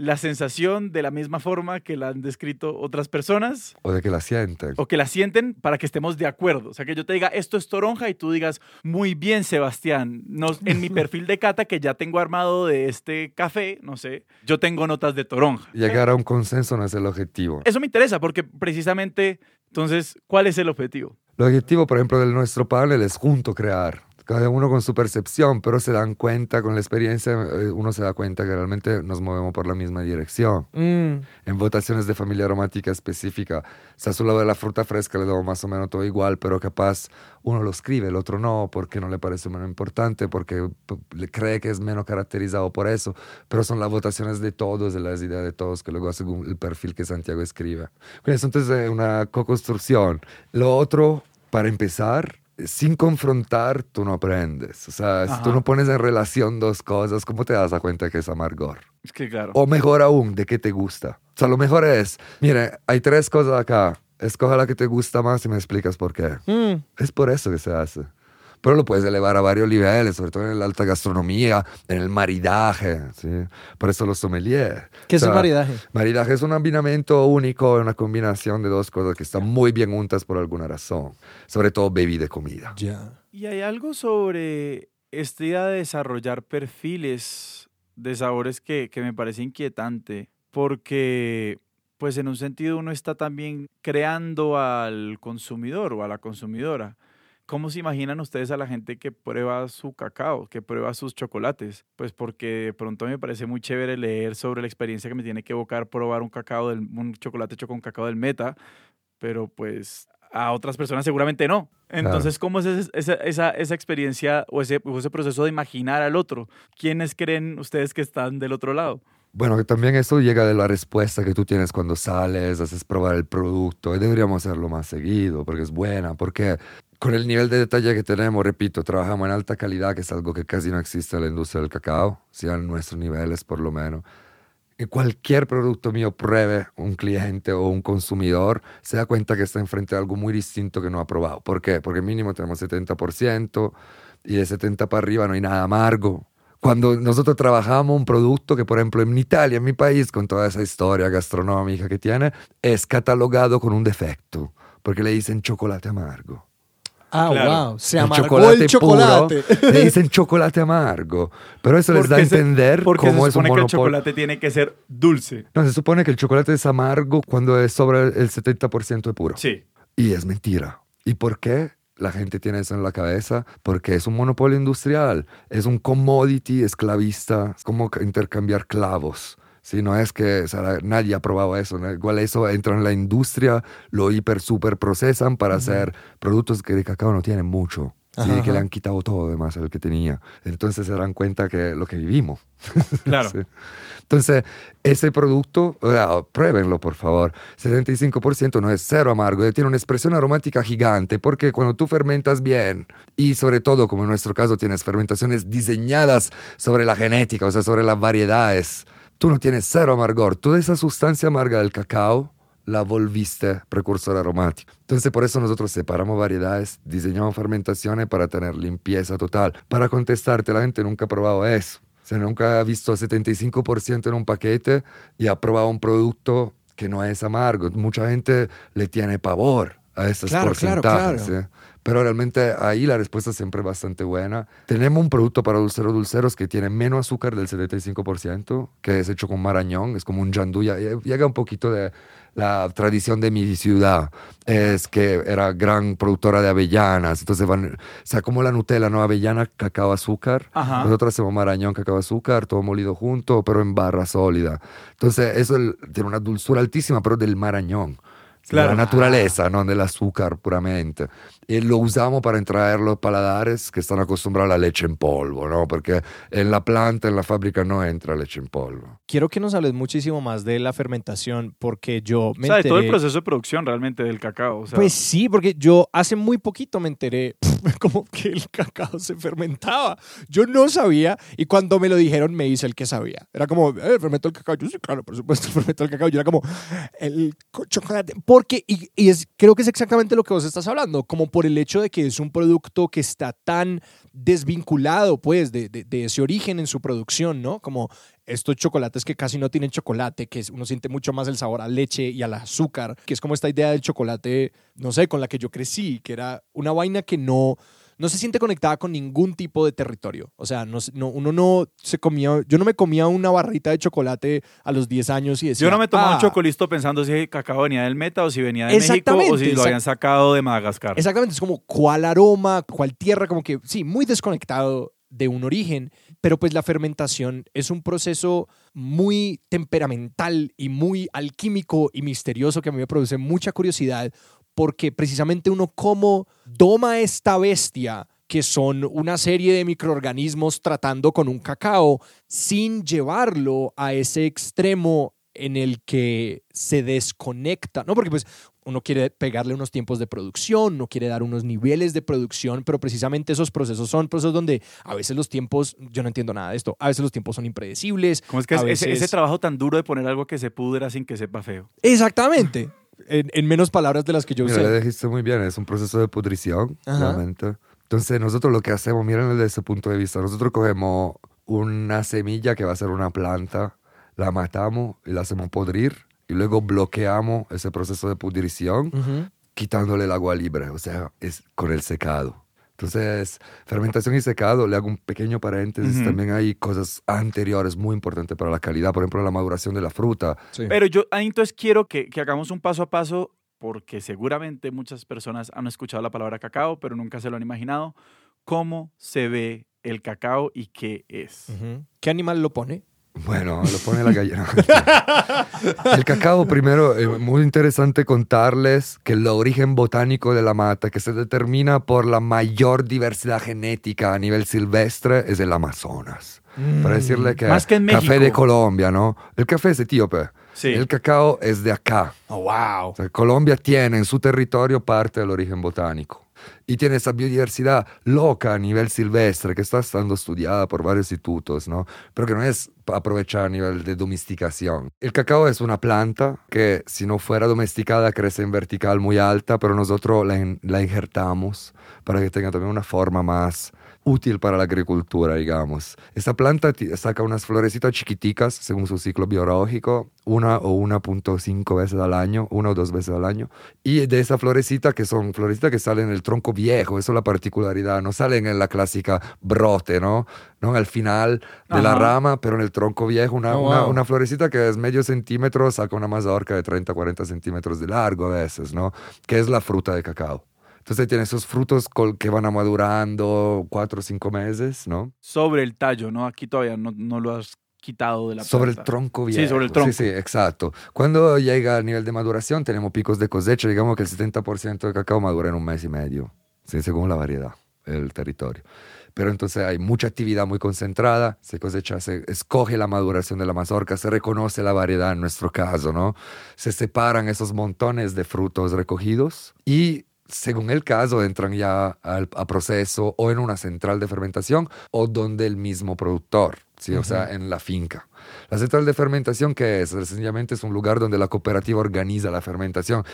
la sensación de la misma forma que la han descrito otras personas O de que la sienten. o que la sienten para que estemos de acuerdo. O sea, que yo te diga, esto es toronja y tú digas, muy bien, Sebastián. No, en mi (laughs) perfil de cata que ya tengo armado de este café, no sé, yo tengo notas de toronja. Llegar a un consenso no es el objetivo. Eso me interesa porque precisamente, entonces, ¿cuál es el objetivo? El objetivo, por ejemplo, de nuestro panel es junto crear cada uno con su percepción, pero se dan cuenta, con la experiencia, eh, uno se da cuenta que realmente nos movemos por la misma dirección. Mm, En votaciones de familia aromática específica, o sea, solo de la fruta fresca le damos más o menos todo igual, pero capaz uno lo escribe, el otro no, porque no le parece menos importante, porque le cree que es menos caracterizado por eso, pero son las votaciones de todos, de las ideas de todos, que luego según el perfil que Santiago escribe. Entonces es una co-construcción. Lo otro, para empezar, sin confrontar, tú no aprendes. O sea, si tú no pones en relación dos cosas, ¿cómo te das a cuenta que es amargor? Es que claro. O mejor aún, de qué te gusta. O sea, lo mejor es, mire, hay tres cosas acá. Escoge la que te gusta más y me explicas por qué. mm. Es por eso que se hace. Pero lo puedes elevar a varios niveles, sobre todo en la alta gastronomía, en el maridaje. ¿sí? Por eso los sommeliers. ¿Qué es O el sea, maridaje? Maridaje es un combinamiento único, una combinación de dos cosas que están muy bien juntas por alguna razón. Sobre todo bebida y comida. Ya. Y hay algo sobre esta idea de desarrollar perfiles de sabores que, que me parece inquietante, porque pues en un sentido uno está también creando al consumidor o a la consumidora. ¿Cómo se imaginan ustedes a la gente que prueba su cacao, que prueba sus chocolates? Pues porque de pronto me parece muy chévere leer sobre la experiencia que me tiene que evocar probar un cacao, del, un chocolate hecho con cacao del meta, pero pues a otras personas seguramente no. Entonces, ¿cómo es esa, esa, esa experiencia o ese, o ese proceso de imaginar al otro? ¿Quiénes creen ustedes que están del otro lado? Bueno, que también eso llega de la respuesta que tú tienes cuando sales, haces probar el producto. Y deberíamos hacerlo más seguido porque es buena. Porque con el nivel de detalle que tenemos, repito, trabajamos en alta calidad, que es algo que casi no existe en la industria del cacao, sea en nuestros niveles por lo menos. Y cualquier producto mío pruebe un cliente o un consumidor, se da cuenta que está enfrente de algo muy distinto que no ha probado. ¿Por qué? Porque mínimo tenemos 70% y de 70 para arriba no hay nada amargo. Cuando nosotros trabajamos un producto que, por ejemplo, en Italia, en mi país, con toda esa historia gastronómica que tiene, es catalogado con un defecto, porque le dicen chocolate amargo. Ah, Claro. wow. Se El amargó chocolate el chocolate. puro, le dicen chocolate amargo. Pero eso les da a Porque se- entender Porque cómo se es un supone que el chocolate tiene que ser dulce. No, se supone que el chocolate es amargo cuando es sobre el 70% de puro. Sí. Y es mentira. ¿Y por qué? La gente tiene eso en la cabeza porque es un monopolio industrial, es un commodity esclavista, es como ca- intercambiar clavos. Si no es que o sea, nadie ha probado eso, ¿no? igual eso entra en la industria, lo hiper super procesan para hacer productos que de cacao no tienen mucho. Sí, Ajá, que le han quitado todo además el que tenía. Entonces se dan cuenta que lo que vivimos. (laughs) Claro. Sí. Entonces, ese producto, pruébenlo por favor. 75% no es cero amargo, tiene una expresión aromática gigante, porque cuando tú fermentas bien, y sobre todo, como en nuestro caso, tienes fermentaciones diseñadas sobre la genética, o sea, sobre las variedades, tú no tienes cero amargor. Toda esa sustancia amarga del cacao la volviste precursor aromático. Entonces, por eso nosotros separamos variedades, diseñamos fermentaciones para tener limpieza total. Para contestarte, la gente nunca ha probado eso. O sea, nunca ha visto 75% en un paquete y ha probado un producto que no es amargo. Mucha gente le tiene pavor a estos Claro, claro, porcentajes. claro. ¿sí? Pero realmente ahí la respuesta siempre es bastante buena. Tenemos un producto para dulceros dulceros que tiene menos azúcar del 75%, que es hecho con marañón, es como un janduya. Llega un poquito de la tradición de mi ciudad, es que era gran productora de avellanas. Entonces, van, o sea, como la Nutella, ¿no? Avellana, cacao, azúcar. Ajá. Nosotros hacemos marañón, cacao, azúcar, todo molido junto, pero en barra sólida. Entonces, eso tiene una dulzura altísima, pero del marañón. Claro. De la naturaleza, no del azúcar puramente. Y lo usamos para entraer los paladares que están acostumbrados a la leche en polvo, ¿no? Porque en la planta, en la fábrica, no entra leche en polvo. Quiero que nos hables muchísimo más de la fermentación porque yo me o sea, de todo el enteré- proceso de producción realmente del cacao. O sea, Pues sí, porque yo hace muy poquito me enteré (laughs) como que el cacao se fermentaba. Yo no sabía y cuando me lo dijeron me hice el que sabía. Era como, eh, fermentó el cacao. Yo sí, claro, por supuesto, (laughs) fermentó el cacao. Yo era como, el co- chocolate. Porque, y, y es, creo que es exactamente lo que vos estás hablando, como por el hecho de que es un producto que está tan desvinculado, pues, de, de- ese origen en su producción, ¿no? Como estos chocolates que casi no tienen chocolate, que uno siente mucho más el sabor a leche y al azúcar, que es como esta idea del chocolate, no sé, con la que yo crecí, que era una vaina que no, no se siente conectada con ningún tipo de territorio. O sea, no, no, uno no se comía, yo no me comía una barrita de chocolate a los 10 años y decía... Yo no me tomaba "Ah". un chocolisto pensando si el cacao venía del Meta o si venía de México o si lo habían sacado de Madagascar. Exactamente, es como cuál aroma, cuál tierra, como que sí, muy desconectado de un origen, pero pues la fermentación es un proceso muy temperamental y muy alquímico y misterioso que a mí me produce mucha curiosidad porque precisamente uno cómo doma esta bestia que son una serie de microorganismos tratando con un cacao sin llevarlo a ese extremo en el que se desconecta, ¿no? Porque pues uno quiere pegarle unos tiempos de producción, no quiere dar unos niveles de producción, pero precisamente esos procesos son procesos donde a veces los tiempos, yo no entiendo nada de esto, a veces los tiempos son impredecibles. ¿Cómo es que es- ese, ese trabajo tan duro de poner algo que se pudra sin que sepa feo? Exactamente, en, en menos palabras de las que yo Mira, le usé. dijiste muy bien, es un proceso de pudrición, Ajá. realmente. Entonces, nosotros lo que hacemos, miren desde ese punto de vista, nosotros cogemos una semilla que va a ser una planta, la matamos y la hacemos podrir y luego bloqueamos ese proceso de pudrición Ujú. quitándole el agua libre, o sea, es con el secado. Entonces, fermentación y secado, le hago un pequeño paréntesis, Ujú. también hay cosas anteriores muy importantes para la calidad, por ejemplo, la maduración de la fruta. Sí. Pero yo ahí entonces quiero que, que hagamos un paso a paso porque seguramente muchas personas han escuchado la palabra cacao, pero nunca se lo han imaginado. ¿Cómo se ve el cacao y qué es? Ujú. ¿Qué animal lo pone? Bueno, lo pone la gallina. (laughs) el cacao, primero, es muy interesante contarles que el origen botánico de la mata, que se determina por la mayor diversidad genética a nivel silvestre, es el Amazonas. Para decirle que, Más que en café de Colombia, ¿no? El café es etíope. Sí. El cacao es de acá. Oh, wow. O sea, Colombia tiene en su territorio parte del origen botánico y tiene esa biodiversidad loca a nivel silvestre que está estando estudiada por varios institutos, ¿no? Pero que no es aprovechada a nivel de domesticación. El cacao es una planta que si no fuera domesticada crece en vertical muy alta, pero nosotros la, in- la injertamos para que tenga también una forma más útil para la agricultura, digamos. Esta planta saca unas florecitas chiquiticas según su ciclo biológico, una o 1.5 veces al año, una o dos veces al año. Y de esa florecita, que son florecitas que salen en el tronco viejo, eso es la particularidad, no salen en la clásica brote, ¿no? No al final de la Ajá. rama, pero en el tronco viejo, una, Oh, una, wow. una florecita que es medio centímetro, saca una mazorca de 30, 40 centímetros de largo a veces, ¿no? Que es la fruta de cacao. Entonces tiene esos frutos que van madurando cuatro o cinco meses, ¿no? Sobre el tallo, ¿no? Aquí todavía no, no lo has quitado de la Sobre el planta. tronco Sí, viejo. sobre el tronco. Sí, sí, exacto. Cuando llega al nivel de maduración, tenemos picos de cosecha. Digamos que el 70% de cacao madura en un mes y medio, sí, según la variedad, el territorio. Pero entonces hay mucha actividad muy concentrada, se cosecha, se escoge la maduración de la mazorca, se reconoce la variedad en nuestro caso, ¿no? Se separan esos montones de frutos recogidos y según el caso entran ya al, a proceso o en una central de fermentación o donde el mismo productor, ¿sí? o sea, en la finca. La central de fermentación, ¿qué es? Sencillamente es un lugar donde la cooperativa organiza la fermentación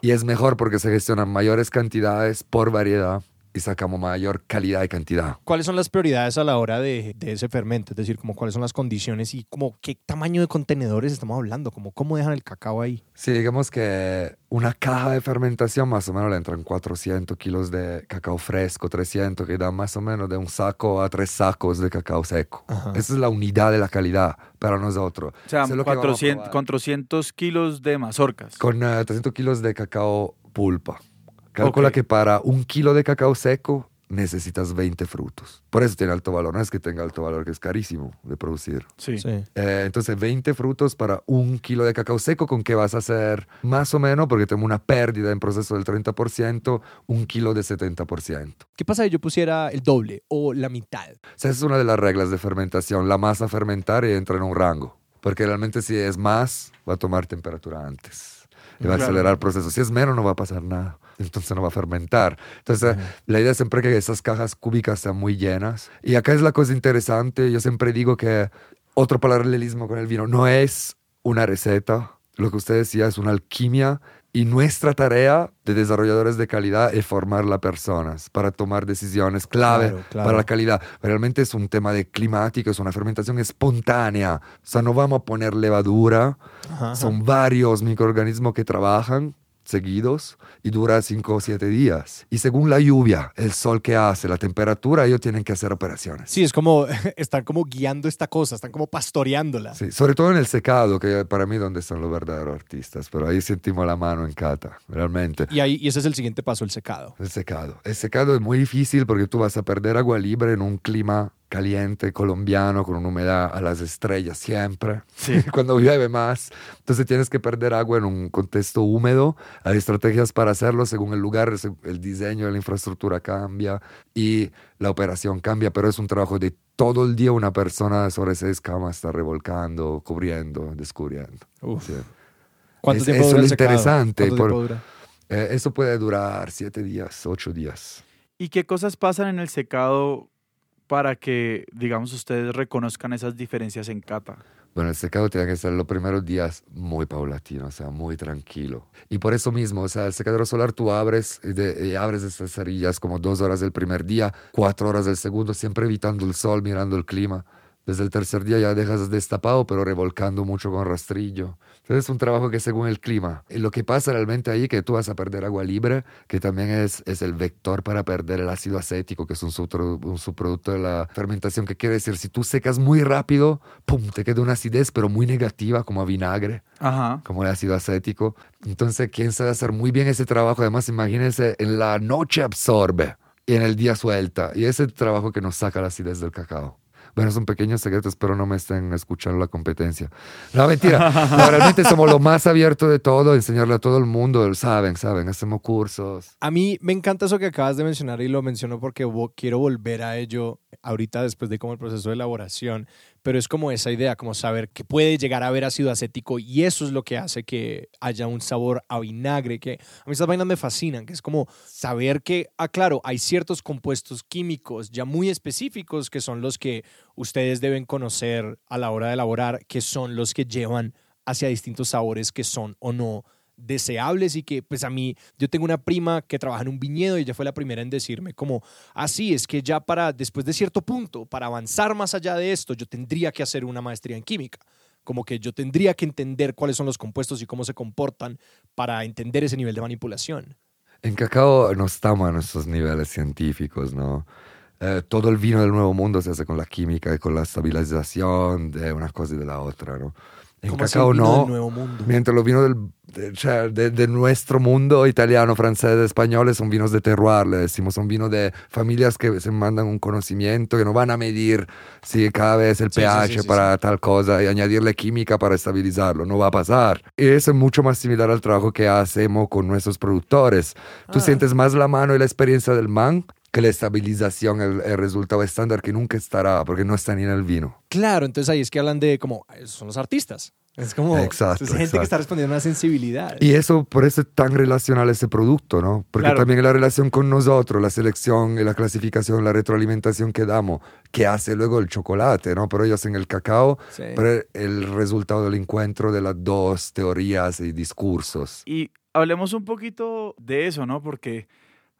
y es mejor porque se gestionan mayores cantidades por variedad y sacamos mayor calidad y cantidad. ¿Cuáles son las prioridades a la hora de, de ese fermento? Es decir, como cuáles son las condiciones y como qué tamaño de contenedores estamos hablando, como cómo dejan el cacao ahí. Sí, digamos que una caja de fermentación más o menos le entran 400 kilos de cacao fresco, 300, que da más o menos de un saco a tres sacos de cacao seco. Ajá. Esa es la unidad de la calidad para nosotros. O sea, es lo que vamos a 400, probar. 400 kilos de mazorcas. Con eh, 300 kilos de cacao pulpa. Calcula que para un kilo de cacao seco necesitas 20 frutos. Por eso tiene alto valor. No es que tenga alto valor, que es carísimo de producir. Sí. Sí. Eh, entonces, 20 frutos para un kilo de cacao seco, ¿con qué vas a hacer? Más o menos, porque tengo una pérdida en proceso del 30%, un kilo de 70%. ¿Qué pasa si yo pusiera el doble o la mitad? O sea, esa es una de las reglas de fermentación. La masa fermentar y entra en un rango. Porque realmente si es más, va a tomar temperatura antes. Y va a acelerar el proceso. Si es menos, no va a pasar nada. Entonces no va a fermentar. Entonces, la idea es siempre que esas cajas cúbicas sean muy llenas. Y acá es la cosa interesante. Yo siempre digo que otro paralelismo con el vino no es una receta. Lo que usted decía es una alquimia. Y nuestra tarea de desarrolladores de calidad es formar las personas para tomar decisiones clave Claro, claro. para la calidad. Realmente es un tema de climático, es una fermentación espontánea. O sea, no vamos a poner levadura. Ajá, ajá. Son varios microorganismos que trabajan seguidos y dura 5 o 7 días. Y según la lluvia, el sol que hace, la temperatura, ellos tienen que hacer operaciones. Sí, es como, (laughs) están como guiando esta cosa, están como pastoreándola. Sí, sobre todo en el secado, que para mí donde son los verdaderos artistas, pero ahí sentimos la mano en cata, realmente. Y, ahí, y ese es el siguiente paso, el secado. El secado. El secado es muy difícil porque tú vas a perder agua libre en un clima caliente colombiano con una humedad a las estrellas siempre, Sí. (laughs) cuando llueve más. Entonces tienes que perder agua en un contexto húmedo. Hay estrategias para hacerlo según el lugar, el diseño de la infraestructura cambia y la operación cambia, pero es un trabajo de todo el día una persona sobre seis camas está revolcando, cubriendo, descubriendo. Uf. Sí. ¿Cuánto Es- tiempo eso dura es interesante. Eh, eso puede durar siete días, ocho días. ¿Y qué cosas pasan en el secado para que, digamos, ustedes reconozcan esas diferencias en cata? Bueno, el secado tiene que ser los primeros días muy paulatino, o sea, muy tranquilo. Y por eso mismo, o sea, el secadero solar tú abres y, de- y abres estas cerillas como dos horas del primer día, cuatro horas del segundo, siempre evitando el sol, mirando el clima. Desde el tercer día ya dejas destapado, pero revolcando mucho con rastrillo. Entonces es un trabajo que según el clima. Y lo que pasa realmente ahí que tú vas a perder agua libre, que también es, es el vector para perder el ácido acético, que es un, subtro- un subproducto de la fermentación, que quiere decir, si tú secas muy rápido, pum, te queda una acidez, pero muy negativa, como a vinagre Ajá. como el ácido acético. Entonces, ¿quién sabe hacer muy bien ese trabajo? Además, imagínense, en la noche absorbe y en el día suelta. Y ese es el trabajo que nos saca la acidez del cacao. Bueno, es un pequeño secreto, espero no me estén escuchando la competencia. No, mentira. No, realmente somos lo más abierto de todo, enseñarle a todo el mundo. Saben, saben, hacemos cursos. A mí me encanta eso que acabas de mencionar y lo menciono porque quiero volver a ello ahorita después de como el proceso de elaboración, pero es como esa idea, como saber que puede llegar a haber ácido acético y eso es lo que hace que haya un sabor a vinagre, que a mí estas vainas me fascinan, que es como saber que, ah, claro, hay ciertos compuestos químicos ya muy específicos que son los que ustedes deben conocer a la hora de elaborar, que son los que llevan hacia distintos sabores que son o no deseables y que pues a mí yo tengo una prima que trabaja en un viñedo y ella fue la primera en decirme como así es que ya para después de cierto punto para avanzar más allá de esto yo tendría que hacer una maestría en química como que yo tendría que entender cuáles son los compuestos y cómo se comportan para entender ese nivel de manipulación En cacao no estamos en esos niveles científicos, ¿no? Eh, todo el vino del Nuevo Mundo se hace con la química y con la estabilización de una cosa y de la otra, ¿no? Como cacao el no. del nuevo mundo Mientras los vinos del, de, cioè, de- de nuestro mundo, italiano, francés, español, son vinos de terroir, le decimos, son vinos de familias que se mandan un conocimiento, que no van a medir si cada vez el sí, pH sí, sí, para tal cosa y añadirle química para estabilizarlo, no va a pasar. Y eso es mucho más similar al trabajo que hacemos con nuestros productores. Tú Ah. sientes más la mano y la experiencia del man que la estabilización, el, el resultado estándar que nunca estará, porque no está ni en el vino. claro entonces ahí es que hablan de como son los artistas es como Exacto, es gente exacto. que está respondiendo a una sensibilidad Y eso, por eso es tan relacional ese producto, ¿no? Porque Claro. también la relación con nosotros, la selección y la clasificación, la retroalimentación que damos, que hace luego el chocolate, ¿no? Pero ellos en el cacao, Sí. pero el resultado del encuentro de las dos teorías y discursos. Y hablemos un poquito de eso, ¿no? Porque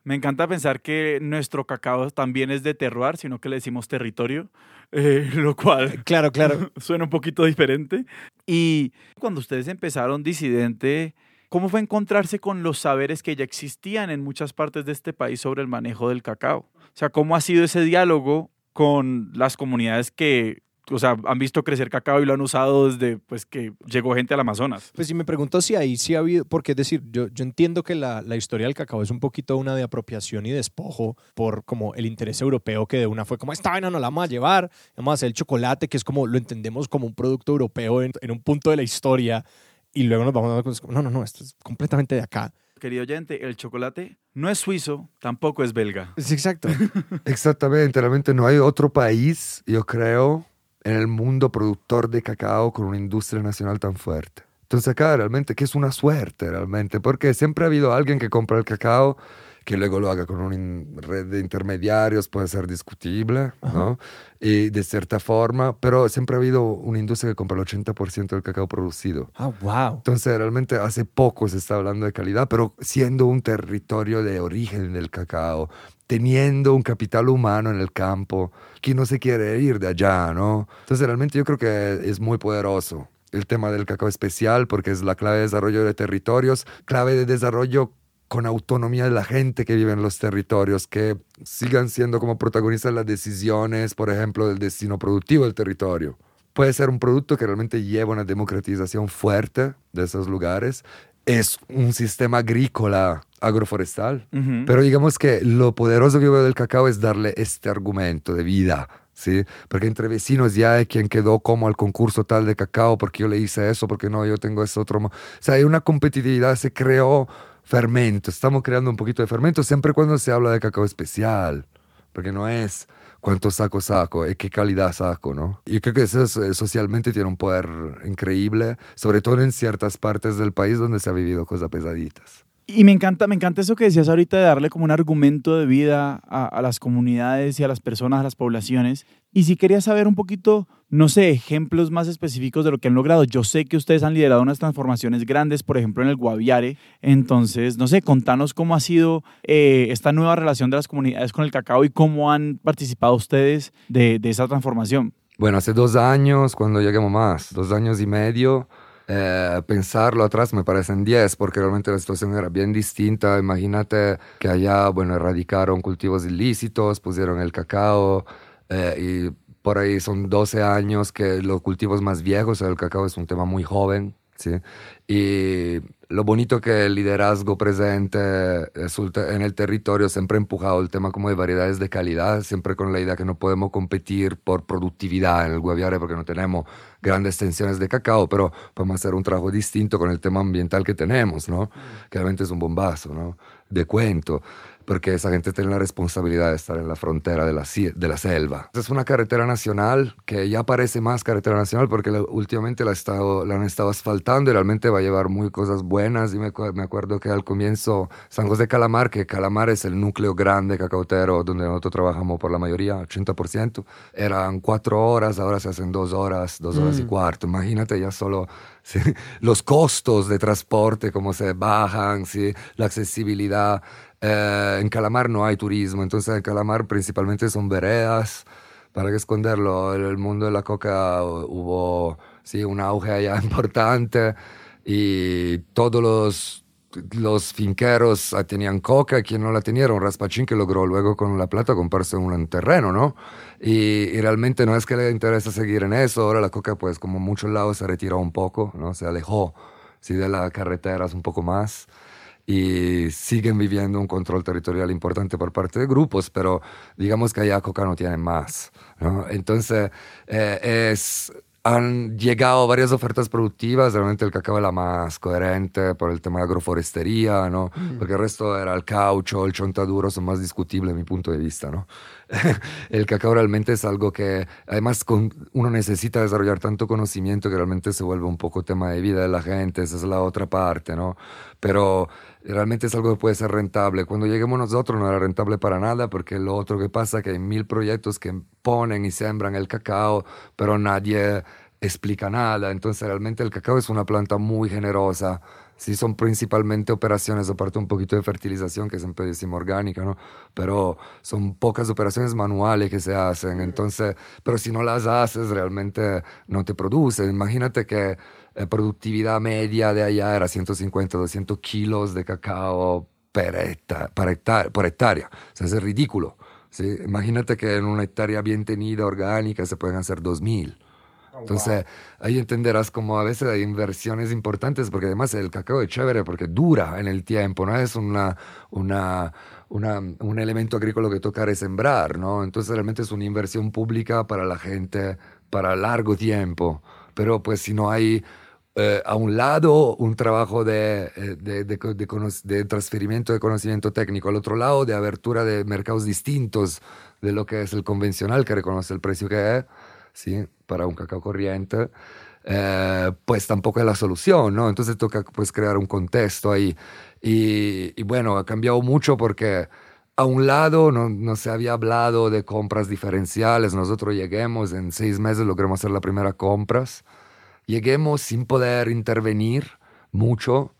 me encanta pensar que nuestro cacao también es de terroir, sino que le decimos territorio, eh, lo cual claro claro (laughs) suena un poquito diferente. Y cuando ustedes empezaron Disidente, ¿cómo fue encontrarse con los saberes que ya existían en muchas partes de este país sobre el manejo del cacao? O sea, ¿cómo ha sido ese diálogo con las comunidades que, o sea, han visto crecer cacao y lo han usado desde pues, que llegó gente al Amazonas? Pues si me pregunto si ahí sí ha habido, porque es decir, yo, yo entiendo que la, la historia del cacao es un poquito una de apropiación y despojo por como el interés europeo que de una fue como esta vaina no la vamos a llevar, vamos a hacer el chocolate que es como lo entendemos como un producto europeo en, en un punto de la historia y luego nos vamos a dar cuenta, no, no, no, esto es completamente de acá. Querido oyente, el chocolate no es suizo, tampoco es belga. Sí, exacto. (laughs) Exactamente, realmente no hay otro país, yo creo, en el mundo productor de cacao con una industria nacional tan fuerte. Entonces acá realmente que es una suerte realmente, porque siempre ha habido alguien que compra el cacao, que luego lo haga con una red de intermediarios, puede ser discutible, ¿no? Y de cierta forma, pero siempre ha habido una industria que compra el 80% del cacao producido. Ah, wow. Entonces, realmente hace poco se está hablando de calidad, pero siendo un territorio de origen del cacao, teniendo un capital humano en el campo, que no se quiere ir de allá, ¿no? Entonces, realmente yo creo que es muy poderoso. el tema del cacao especial porque es la clave de desarrollo de territorios, clave de desarrollo con autonomía de la gente que vive en los territorios, que sigan siendo como protagonistas las decisiones, por ejemplo, del destino productivo del territorio. Puede ser un producto que realmente lleva una democratización fuerte de esos lugares. Es un sistema agrícola agroforestal, pero digamos que lo poderoso que veo del cacao es darle este argumento de vida, ¿sí? Porque entre vecinos ya hay quien quedó como al concurso tal de cacao porque yo le hice eso, porque no, yo tengo ese otro. O sea, hay una competitividad, se creó fermento, estamos creando un poquito de fermento siempre cuando se habla de cacao especial, porque no es cuánto saco saco y qué calidad saco, ¿no? Y creo que eso eh, socialmente tiene un poder increíble, sobre todo en ciertas partes del país donde se ha vivido cosas pesaditas. Y me encanta, me encanta eso que decías ahorita de darle como un argumento de vida a, las comunidades y a las personas, a las poblaciones. Y si quería saber un poquito, no sé, ejemplos más específicos de lo que han logrado. Yo sé que ustedes han liderado unas transformaciones grandes, por ejemplo, en el Guaviare. Entonces, no sé, contanos cómo ha sido eh, esta nueva relación de las comunidades con el cacao y cómo han participado ustedes de, de esa transformación. Bueno, hace dos años, cuando lleguemos más, dos años y medio, eh, pensarlo atrás me parecen 10 porque realmente la situación era bien distinta. Imagínate que allá, bueno, erradicaron cultivos ilícitos, pusieron el cacao eh, y por ahí son 12 años que los cultivos más viejos, el cacao es un tema muy joven, ¿sí? Y lo bonito que el liderazgo presente en el territorio siempre ha empujado el tema como de variedades de calidad, siempre con la idea que no podemos competir por productividad en el Guaviare porque no tenemos grandes extensiones de cacao, pero podemos hacer un trabajo distinto con el tema ambiental que tenemos, ¿no? Que realmente es un bombazo, ¿no? De cuento porque esa gente tiene la responsabilidad de estar en la frontera de la, de la selva. Es una carretera nacional que ya parece más carretera nacional porque últimamente la, estado, la han estado asfaltando y realmente va a llevar muy cosas buenas. Y me, me, acuerdo que al comienzo San José Calamar, que Calamar es el núcleo grande cacautero donde nosotros trabajamos por la mayoría, 80%, eran cuatro horas, ahora se hacen dos horas, dos horas y mm. cuarto. Imagínate ya solo (laughs) ¿sí? los costos de transporte, cómo se bajan, ¿sí? la accesibilidad. Eh, en Calamar no hay turismo, entonces en Calamar principalmente son veredas. ¿Para qué esconderlo? En el mundo de la coca hubo sí, un auge allá (laughs) importante y todos los, los finqueros tenían coca, quien no la tenía era un raspachín que logró luego con la plata comprarse un terreno, ¿no? Y, y, realmente no es que le interesa seguir en eso, ahora la coca pues como muchos lados se retiró un poco, ¿no? Se alejó, sí, de las carreteras un poco más y siguen viviendo un control territorial importante por parte de grupos, pero digamos que allá Coca no tiene más. ¿no? Entonces, eh, es, han llegado varias ofertas productivas, realmente el cacao es la más coherente por el tema de agroforestería, ¿no? Mm. porque el resto era el caucho, el chontaduro, son más discutibles a mi punto de vista. ¿no? (laughs) el cacao realmente es algo que además uno necesita desarrollar tanto conocimiento que realmente se vuelve un poco tema de vida de la gente, esa es la otra parte, ¿no? Pero realmente es algo que puede ser rentable. Cuando lleguemos nosotros no era rentable para nada porque lo otro que pasa es que hay mil proyectos que ponen y sembran el cacao, pero nadie explica nada. Entonces realmente el cacao es una planta muy generosa. Sí, son principalmente operaciones, aparte un poquito de fertilización, que siempre decimos orgánica, ¿no? Pero son pocas operaciones manuales que se hacen. Entonces, pero si no las haces, realmente no te produce. Imagínate que la productividad media de allá era 150, 200 kilos de cacao per hectárea, por hectárea. O sea, es ridículo. ¿sí? Imagínate que en una hectárea bien tenida, orgánica, se pueden hacer 2000. Entonces, ahí entenderás como a veces hay inversiones importantes, porque además el cacao es chévere porque dura en el tiempo, no es una, una, una, un elemento agrícola que toca sembrar, ¿no? Entonces, realmente es una inversión pública para la gente para largo tiempo. Pero pues si no hay eh, a un lado un trabajo de, eh, de, de, de, transferimiento de conocimiento técnico, al otro lado de abertura de mercados distintos de lo que es el convencional, que reconoce el precio que es, ¿sí? para un cacao corriente, eh, pues tampoco es la solución, ¿no? Entonces toca pues crear un contexto ahí. Y, y bueno, ha cambiado mucho porque a un lado no, no, se había hablado de compras diferenciales, nosotros lleguemos, en seis meses logramos hacer la primera compras lleguemos sin poder intervenir mucho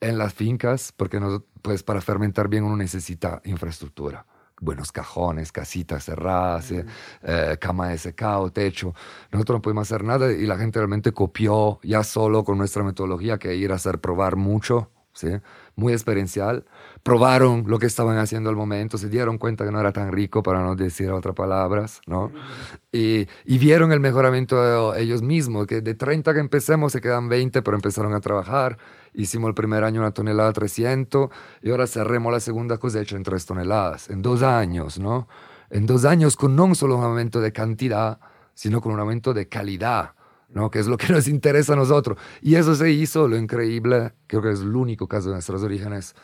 en las fincas, porque pues para fermentar bien uno necesita infraestructura. Buenos cajones, casitas cerradas, eh, eh, cama de secado, techo. Nosotros no pudimos hacer nada y la gente realmente copió ya solo con nuestra metodología que ir a hacer probar mucho, ¿sí? muy experiencial. Probaron lo que estaban haciendo al momento, se dieron cuenta que no era tan rico, para no decir otras palabras, ¿no? Y, y vieron el mejoramiento de ellos mismos, que de 30 que empecemos se quedan 20, pero empezaron a trabajar. Hicimos el primer año una tonelada 300 y ahora cerremos la segunda cosecha en 3 toneladas, en dos años, ¿no? En dos años con no solo un aumento de cantidad, sino con un aumento de calidad. ¿no? que es lo que (laughs) nos interesa a nosotros. Y eso se hizo, lo increíble, creo que es el único caso de nuestros orígenes,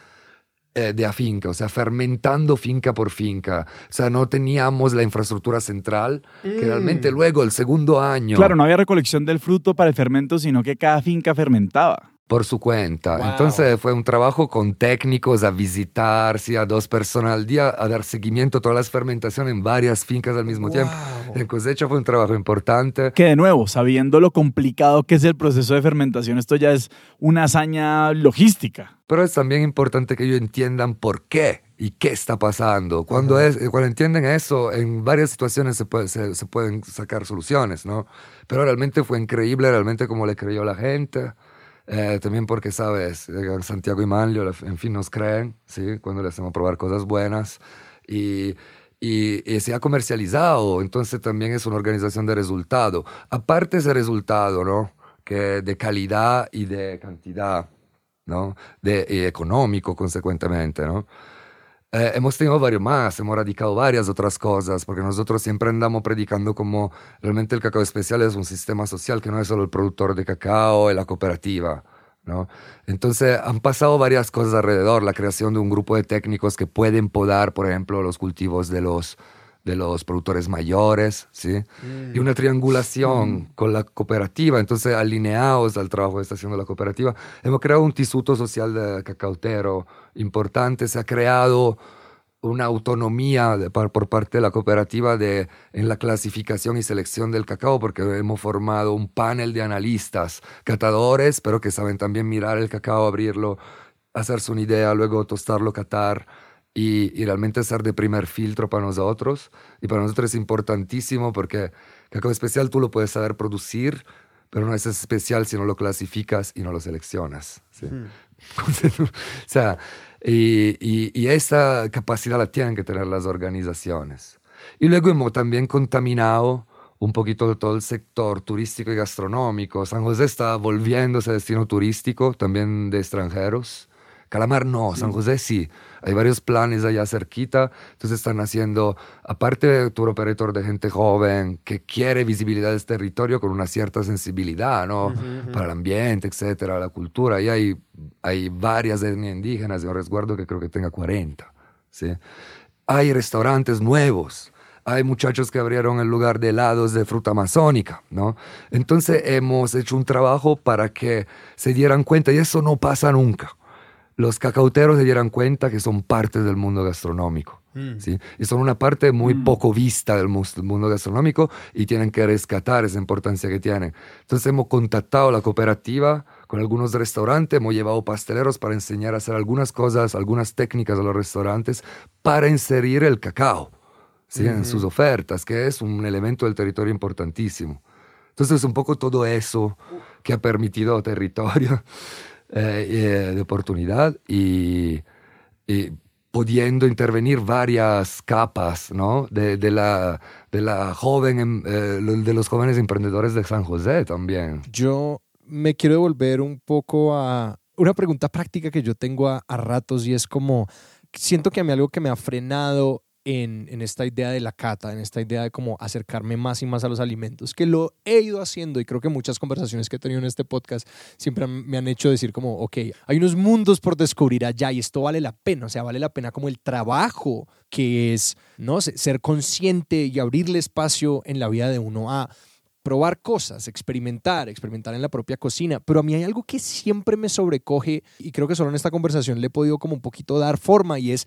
eh, de afinca, o sea, fermentando finca por finca. O sea, no teníamos la infraestructura central, que realmente luego, el segundo año... Claro, no había recolección del fruto para el fermento, sino que cada finca fermentaba por su cuenta. Entonces fue un trabajo con técnicos a visitar, sí, a dos personas al día, a dar seguimiento a todas las fermentaciones en varias fincas al mismo tiempo. En cosecha fue un trabajo importante. Que de nuevo, sabiendo lo complicado que es el proceso de fermentación, esto ya es una hazaña logística. Pero es también importante que ellos entiendan por qué y qué está pasando. Cuando, es, cuando entienden eso, en varias situaciones se, puede, se, se pueden sacar soluciones, ¿no? Pero realmente fue increíble, realmente como le creyó la gente. Eh, también porque, sabes, eh, Santiago y Manlio, en fin, nos creen, ¿sí? Cuando les hacemos probar cosas buenas. Y, y, se ha comercializado, entonces también es una organización de resultado. Aparte ese resultado, ¿no? Que de calidad y de cantidad, ¿no? De, y económico, consecuentemente, ¿no? Eh, hemos tenido varios más, hemos radicado varias otras cosas, porque nosotros siempre andamos predicando como realmente el cacao especial es un sistema social que no es solo el productor de cacao y la cooperativa. ¿no? Entonces han pasado varias cosas alrededor, la creación de un grupo de técnicos que pueden podar, por ejemplo, los cultivos de los de los productores mayores, ¿sí? Y una triangulación mm. con la cooperativa, entonces alineados al trabajo que está haciendo la cooperativa. Hemos creado un tisuto social de cacautero importante, se ha creado una autonomía por parte de la cooperativa de, en la clasificación y selección del cacao, porque hemos formado un panel de analistas, catadores, pero que saben también mirar el cacao, abrirlo, hacerse una idea, luego tostarlo, catar y, realmente ser de primer filtro para nosotros. Y para nosotros es importantísimo porque cacao especial tú lo puedes saber producir, pero no es especial si no lo clasificas y no lo seleccionas. Hmm. (laughs) o sea, y, y, y, esa capacidad la tienen que tener las organizaciones. Y luego hemos también contaminado un poquito todo el sector turístico y gastronómico. San José está volviéndose destino turístico también de extranjeros. Calamar no, San José sí. Hay varios planes allá cerquita. Entonces están haciendo, aparte de tour operator de gente joven que quiere visibilidad de este territorio con una cierta sensibilidad, ¿no? Para el ambiente, etcétera, la cultura. Y hay, hay varias etnias indígenas de resguardo que creo que tenga 40, ¿sí? Hay restaurantes nuevos hay muchachos que abrieron el lugar de helados de fruta amazónica, ¿no? Entonces hemos hecho un trabajo para que se dieran cuenta, y eso no pasa nunca los cacauteros se dieran cuenta que son parte del mundo gastronómico. Mm. ¿sí? Y son una parte muy mm. poco vista del mundo gastronómico y tienen que rescatar esa importancia que tienen. Entonces hemos contactado a la cooperativa con algunos restaurantes, hemos llevado pasteleros para enseñar a hacer algunas cosas, algunas técnicas a los restaurantes para inserir el cacao ¿sí? en sus ofertas, que es un elemento del territorio importantísimo. Entonces un poco todo eso que ha permitido territorio eh, eh, de oportunidad y, pudiendo intervenir varias capas ¿no? de, de, la, de la joven, em, eh, de los jóvenes emprendedores de San José también. Yo me quiero devolver un poco a una pregunta práctica que yo tengo a, a ratos y es como, siento que a mí algo que me ha frenado en, esta idea de la cata, en esta idea de cómo acercarme más y más a los alimentos, que lo he ido haciendo y creo que muchas conversaciones que he tenido en este podcast siempre me han hecho decir como, ok, hay unos mundos por descubrir allá y esto vale la pena, o sea, vale la pena como el trabajo que es, ¿no? Ser consciente y abrirle espacio en la vida de uno a probar cosas, experimentar, experimentar en la propia cocina, pero a mí hay algo que siempre me sobrecoge y creo que solo en esta conversación le he podido como un poquito dar forma y es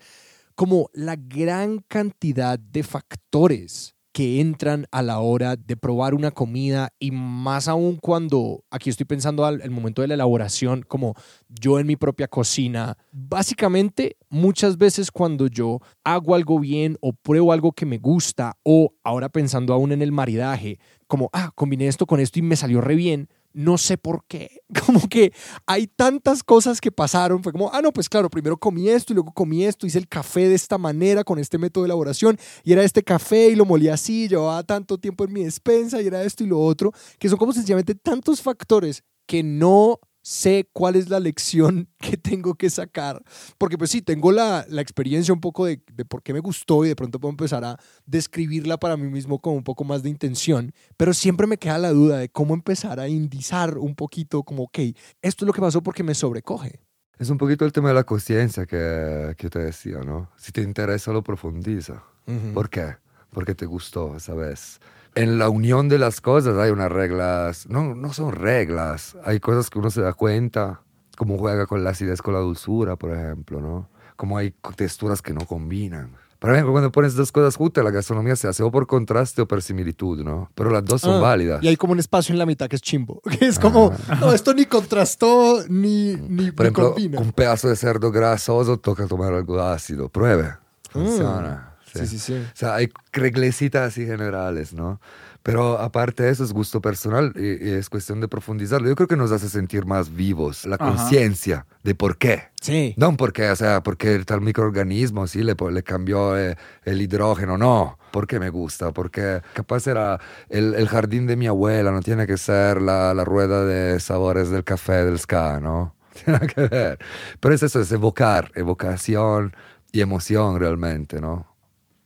como la gran cantidad de factores que entran a la hora de probar una comida y más aún cuando, aquí estoy pensando al momento de la elaboración, como yo en mi propia cocina, básicamente muchas veces cuando yo hago algo bien o pruebo algo que me gusta o ahora pensando aún en el maridaje, como, ah, combiné esto con esto y me salió re bien, no sé por qué. (laughs) Como que hay tantas cosas que pasaron. Fue como, ah, no, pues claro, primero comí esto y luego comí esto, hice el café de esta manera, con este método de elaboración, y era este café y lo molí así, llevaba tanto tiempo en mi despensa y era esto y lo otro, que son como sencillamente tantos factores que no sé cuál es la lección (laughs) que tengo que sacar, porque pues sí, tengo la, la experiencia un poco de, de, por qué me gustó y de pronto puedo empezar a describirla para mí mismo con un poco más de intención, pero siempre me queda la duda de cómo empezar a indizar un poquito como, ok, esto es lo que pasó porque me sobrecoge. Es un poquito el tema de la conciencia que, que te decía, ¿no? Si te interesa, lo profundiza. Uh -huh. ¿Por qué? Porque te gustó esa vez en la unión de las cosas hay unas reglas, no, no son reglas, hay cosas que uno se da cuenta, como juega con la acidez, con la dulzura, por ejemplo, ¿no? Como hay texturas que no combinan. Por ejemplo, cuando pones dos cosas juntas, la gastronomía se hace o por contraste o por similitud, ¿no? Pero las dos son Ah, válidas. Y hay como un espacio en la mitad que es chimbo, (laughs) que es como, no, esto ni contrastó ni, ni, Por ni ejemplo, combina. un pedazo de cerdo grasoso toca tomar algo ácido. Pruebe. Funciona. Sí, sí, sí. O sea, hay reglecitas así generales, ¿no? Pero aparte de eso es gusto personal y, y es cuestión de profundizarlo. Yo creo que nos hace sentir más vivos, la conciencia de por qué. Sí. No por qué, o sea, porque tal microorganismo sí le, le cambió eh, el hidrógeno, no. Porque me gusta, porque capaz era el, el jardín de mi abuela, no tiene que ser la, la rueda de sabores del café del ska, ¿no? (laughs) Tiene que ver. Pero es eso, es evocar, evocación y emoción realmente, ¿no?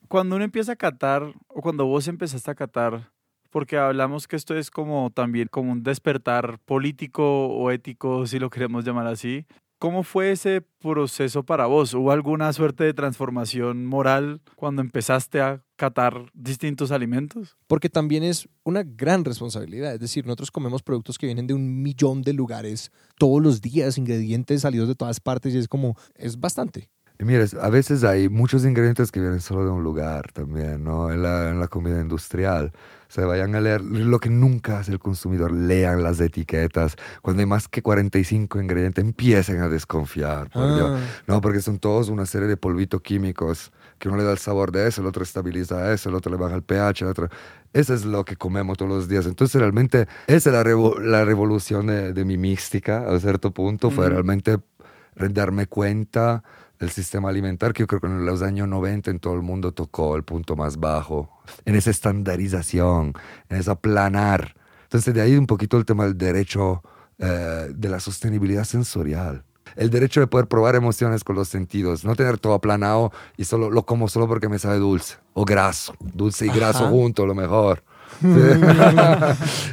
Cuando uno empieza a catar, o cuando vos empezaste a catar, porque hablamos que esto es como también como un despertar político o ético, si lo queremos llamar así. ¿Cómo fue ese proceso para vos? ¿Hubo alguna suerte de transformación moral cuando empezaste a catar distintos alimentos? Porque también es una gran responsabilidad. Es decir, nosotros comemos productos que vienen de un millón de lugares todos los días, ingredientes salidos de todas partes y es como, es bastante. Y mires, a veces hay muchos ingredientes que vienen solo de un lugar también, ¿no? En la, en la comida industrial. O sea, vayan a leer lo que nunca hace el consumidor, lean las etiquetas. Cuando hay más que 45 ingredientes, empiecen a desconfiar. por Dios. Ah, No, porque son todos una serie de polvitos químicos que uno le da el sabor de eso, el otro estabiliza eso, el otro le baja el pH, el otro... Eso es lo que comemos todos los días. Entonces, realmente, esa es la, revo- la revolución de, de mi mística, a cierto punto, fue Ujú. realmente darme cuenta del sistema alimentar, que yo creo que en los años 90 en todo el mundo tocó el punto más bajo, en esa estandarización, en esa planar. Entonces, de ahí un poquito el tema del derecho eh, de la sostenibilidad sensorial. El derecho de poder probar emociones con los sentidos, no tener todo aplanado y solo lo como solo porque me sabe dulce o graso, dulce y graso Ajá. junto, lo mejor. (laughs)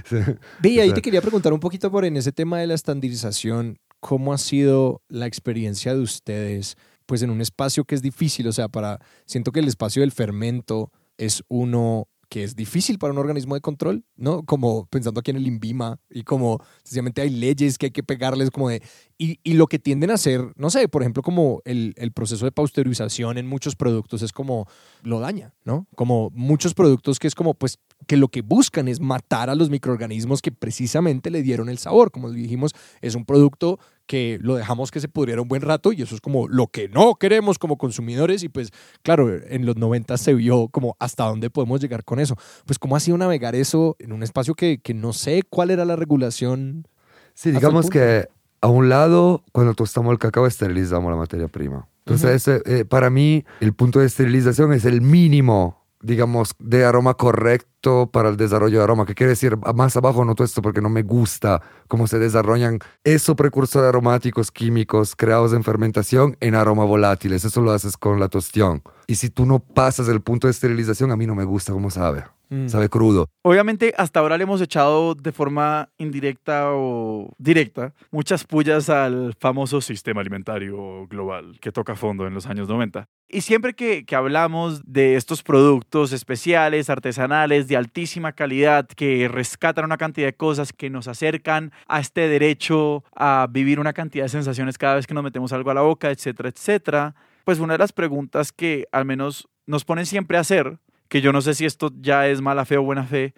Sí. Ve, y ahí te quería preguntar un poquito por en ese tema de la estandarización, ¿cómo ha sido la experiencia de ustedes? Pues en un espacio que es difícil, o sea, para, siento que el espacio del fermento es uno que es difícil para un organismo de control, ¿no? Como pensando aquí en el INVIMA y como sencillamente hay leyes que hay que pegarles como de... Y, y lo que tienden a hacer, no sé, por ejemplo, como el, el proceso de pasteurización en muchos productos es como lo daña, ¿no? Como muchos productos que es como, pues, que lo que buscan es matar a los microorganismos que precisamente le dieron el sabor. Como dijimos, es un producto que lo dejamos que se pudriera un buen rato y eso es como lo que no queremos como consumidores y pues claro, en los 90 se vio como hasta dónde podemos llegar con eso. Pues cómo ha sido navegar eso en un espacio que, que no sé cuál era la regulación. Sí, digamos que a un lado, cuando tostamos el cacao, esterilizamos la materia prima. Entonces, ese, eh, para mí, el punto de esterilización es el mínimo, digamos, de aroma correcto para el desarrollo de aroma. ¿Qué quiere decir? Más abajo noto esto porque no me gusta cómo se desarrollan esos precursores aromáticos químicos creados en fermentación en aroma volátiles. Eso lo haces con la tostión. Y si tú no pasas el punto de esterilización, a mí no me gusta cómo sabe. Mm. Sabe crudo. Obviamente, hasta ahora le hemos echado de forma indirecta o directa muchas pullas al famoso sistema alimentario global que toca fondo en los años 90. Y siempre que, que hablamos de estos productos especiales, artesanales, de altísima calidad, que rescatan una cantidad de cosas, que nos acercan a este derecho a vivir una cantidad de sensaciones cada vez que nos metemos algo a la boca, etcétera, etcétera, pues una de las preguntas que al menos nos ponen siempre a hacer que yo no sé si esto ya es mala fe o buena fe,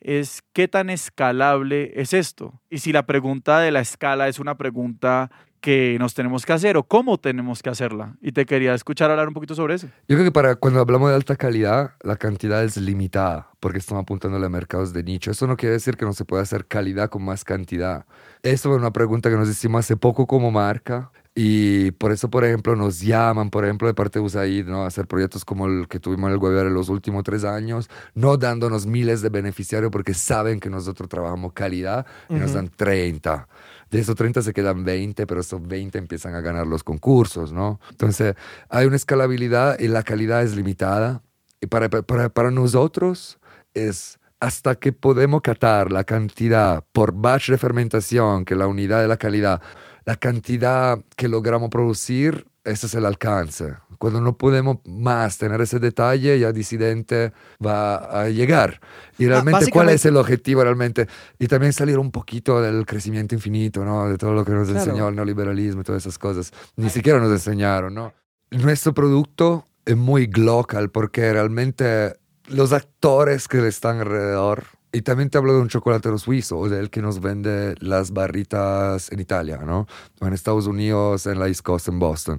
es qué tan escalable es esto. Y si la pregunta de la escala es una pregunta que nos tenemos que hacer o cómo tenemos que hacerla. Y te quería escuchar hablar un poquito sobre eso. Yo creo que para cuando hablamos de alta calidad, la cantidad es limitada porque estamos apuntando a mercados de nicho. Eso no quiere decir que no se pueda hacer calidad con más cantidad. Eso es una pregunta que nos hicimos hace poco como marca y por eso, por ejemplo, nos llaman, por ejemplo, de parte de USAID, ¿no? a hacer proyectos como el que tuvimos en el en los últimos tres años, no dándonos miles de beneficiarios porque saben que nosotros trabajamos calidad y nos dan 30. De esos 30 se quedan 20, pero esos 20 empiezan a ganar los concursos, ¿no? Entonces, hay una escalabilidad y la calidad es limitada. Y para, para, para nosotros es hasta que podemos catar la cantidad por batch de fermentación, que la unidad de la calidad, la cantidad que logramos producir, ese es el alcance. Cuando no podemos más tener ese detalle, ya disidente va a llegar. Y Ah, realmente, ¿cuál es el objetivo realmente? Y también salir un poquito del crecimiento infinito, ¿no? De todo lo que nos Claro. enseñó el neoliberalismo y todas esas cosas. Ni siquiera nos enseñaron, ¿no? Nuestro producto es muy global porque realmente los actores que están alrededor y también te hablo de un chocolatero suizo, o del que nos vende las barritas en Italia, ¿no? O en Estados Unidos, en la East Coast, en Boston.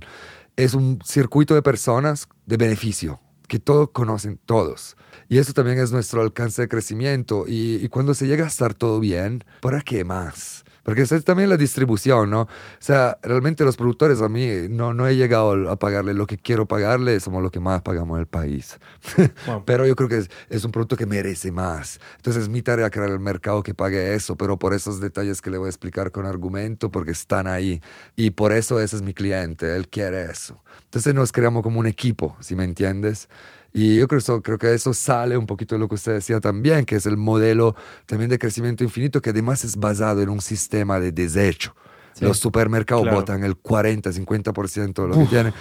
Es un circuito de personas de beneficio, que todos conocen todos. Y eso también es nuestro alcance de crecimiento. Y cuando se llega a estar todo bien, ¿para qué más? Porque es también la distribución, ¿no? O sea, realmente los productores a mí no, no he llegado a pagarle lo que quiero pagarle, somos lo que más pagamos en el país. (laughs) Wow. Pero yo creo que es, es un producto que merece más. Entonces es mi tarea crear el mercado que pague eso, pero por esos detalles que le voy a explicar con argumento, porque están ahí. Y por eso ese es mi cliente, él quiere eso. Entonces nos creamos como un equipo, si me entiendes. Y yo creo, creo que eso sale un poquito de lo que usted decía también, que es el modelo también de crecimiento infinito, que además es basado en un sistema de desecho. Sí. Los supermercados Claro. botan el 40, 50% de lo que tienen.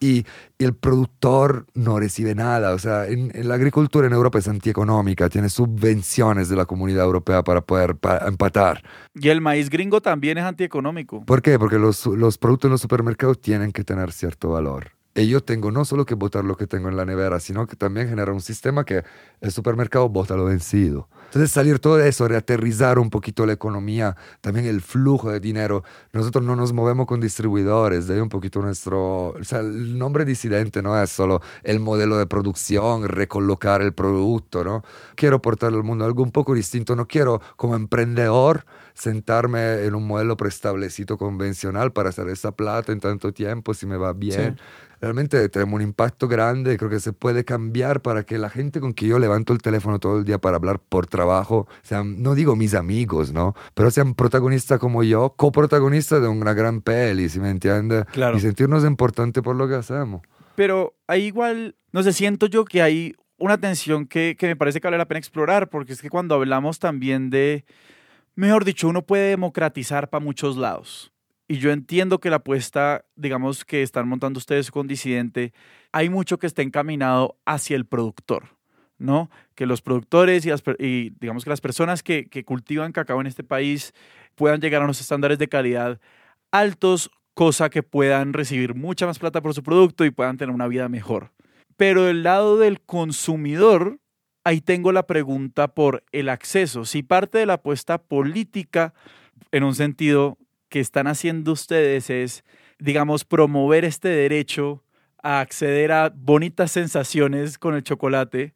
Y, y el productor no recibe nada. O sea, en, en la agricultura en Europa es antieconómica, tiene subvenciones de la comunidad europea para poder pa- empatar. Y el maíz gringo también es antieconómico. ¿Por qué? Porque los, los productos en los supermercados tienen que tener cierto valor. Y yo tengo no solo que botar lo que tengo en la nevera, sino que también genera un sistema que el supermercado bota lo vencido. Entonces salir todo eso, reaterrizar un poquito la economía, también el flujo de dinero. Nosotros no nos movemos con distribuidores, de ahí un poquito nuestro... O sea, el nombre disidente no es solo el modelo de producción, recolocar el producto, ¿no? Quiero aportarle al mundo algo un poco distinto. No quiero como emprendedor sentarme en un modelo preestablecido convencional para hacer esa plata en tanto tiempo, si me va bien. Sí. Realmente tenemos un impacto grande, creo que se puede cambiar para que la gente con que yo levanto el teléfono todo el día para hablar por trabajo, sean, no digo mis amigos, ¿no? Pero sean protagonistas como yo, coprotagonistas de una gran peli, si me entiende? Claro. Y sentirnos importantes por lo que hacemos. Pero ahí igual, no sé, siento yo que hay una tensión que, que me parece que vale la pena explorar, porque es que cuando hablamos también de, mejor dicho, uno puede democratizar para muchos lados. Y yo entiendo que la apuesta, digamos, que están montando ustedes con Disidente, hay mucho que está encaminado hacia el productor, ¿no? Que los productores y, las digamos que las personas que, que cultivan cacao en este país puedan llegar a unos estándares de calidad altos, cosa que puedan recibir mucha más plata por su producto y puedan tener una vida mejor. Pero del lado del consumidor, ahí tengo la pregunta por el acceso. Si parte de la apuesta política, en un sentido que están haciendo ustedes es, digamos, promover este derecho a acceder a bonitas sensaciones con el chocolate,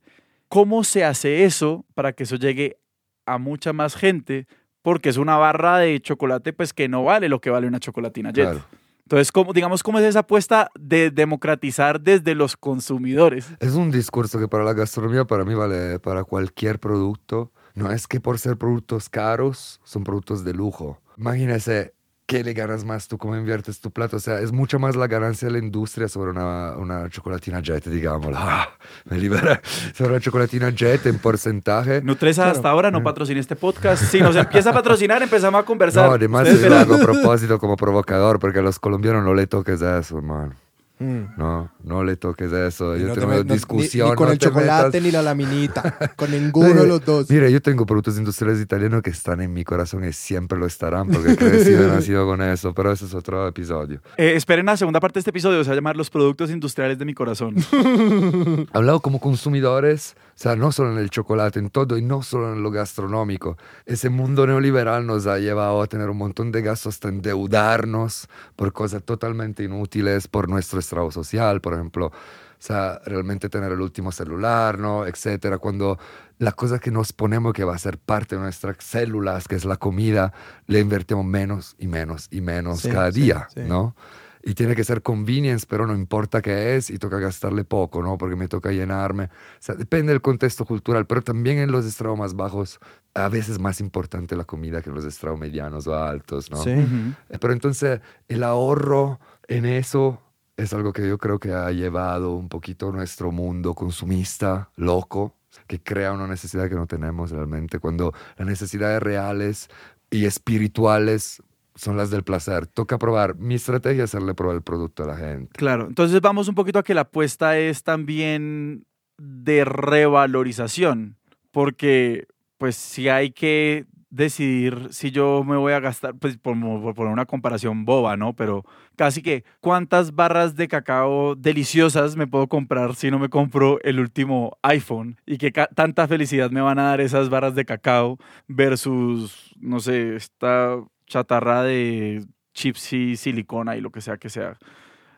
¿cómo se hace eso para que eso llegue a mucha más gente? Porque es una barra de chocolate pues que no vale lo que vale una chocolatina Jet. Claro. Entonces, ¿cómo, digamos, ¿cómo es esa apuesta de democratizar desde los consumidores? Es un discurso que para la gastronomía, para mí vale para cualquier producto. No es que por ser productos caros, son productos de lujo. Imagínese, ¿qué le ganas más tú? ¿Cómo inviertes tu plato? O sea, es mucho más la ganancia de la industria sobre una, una chocolatina jet, digámoslo. Ah, me libera. Sobre una chocolatina jet en porcentaje. Nutresa Claro. hasta ahora no patrocina este podcast. Si nos empieza a patrocinar, empezamos a conversar. No, además hago a propósito como provocador, porque a los colombianos no le toques eso, hermano. Mm. No, no le toques eso. Y Yo no te tengo met- no- ni- discusión. Ni, con no el te chocolate metas- ni la laminita. con ninguno de los dos. Mira, yo tengo productos industriales italianos que están en mi corazón y siempre lo estarán porque he crecido y nacido con eso, pero ese es otro episodio. Eh, esperen la segunda parte de este episodio, se va a llamar Los productos industriales de mi corazón. (laughs) Hablado como consumidores, o sea, no solo en el chocolate, en todo y no solo en lo gastronómico. Ese mundo neoliberal nos ha llevado a tener un montón de gastos hasta endeudarnos por cosas totalmente inútiles, por nuestro estrago social, por ejemplo. O sea, realmente tener el último celular, ¿no? Etcétera. Cuando la cosa que nos ponemos que va a ser parte de nuestras células, que es la comida, le invertimos menos y menos y menos Sí, cada sí, día, sí. ¿no? Y tiene que ser convenience, pero no importa qué es y toca gastarle poco, ¿no? Porque me toca llenarme. O sea, depende del contexto cultural, pero también en los estrados más bajos, a veces más importante la comida que en los estrados medianos o altos, ¿no? Sí. Eh, Pero entonces el ahorro en eso es algo que yo creo que ha llevado un poquito nuestro mundo consumista, loco, que crea una necesidad que no tenemos realmente, cuando las necesidades reales y espirituales son las del placer. Toca probar. Mi estrategia es hacerle probar el producto a la gente. Claro, entonces vamos un poquito a que la apuesta es también de revalorización, porque pues si hay que decidir si yo me voy a gastar, pues por, por una comparación boba, ¿no? Pero casi que cuántas barras de cacao deliciosas me puedo comprar si no me compro el último iPhone y ca- tanta felicidad me van a dar esas barras de cacao versus, no sé, esta chatarra de chips y silicona y lo que sea que sea.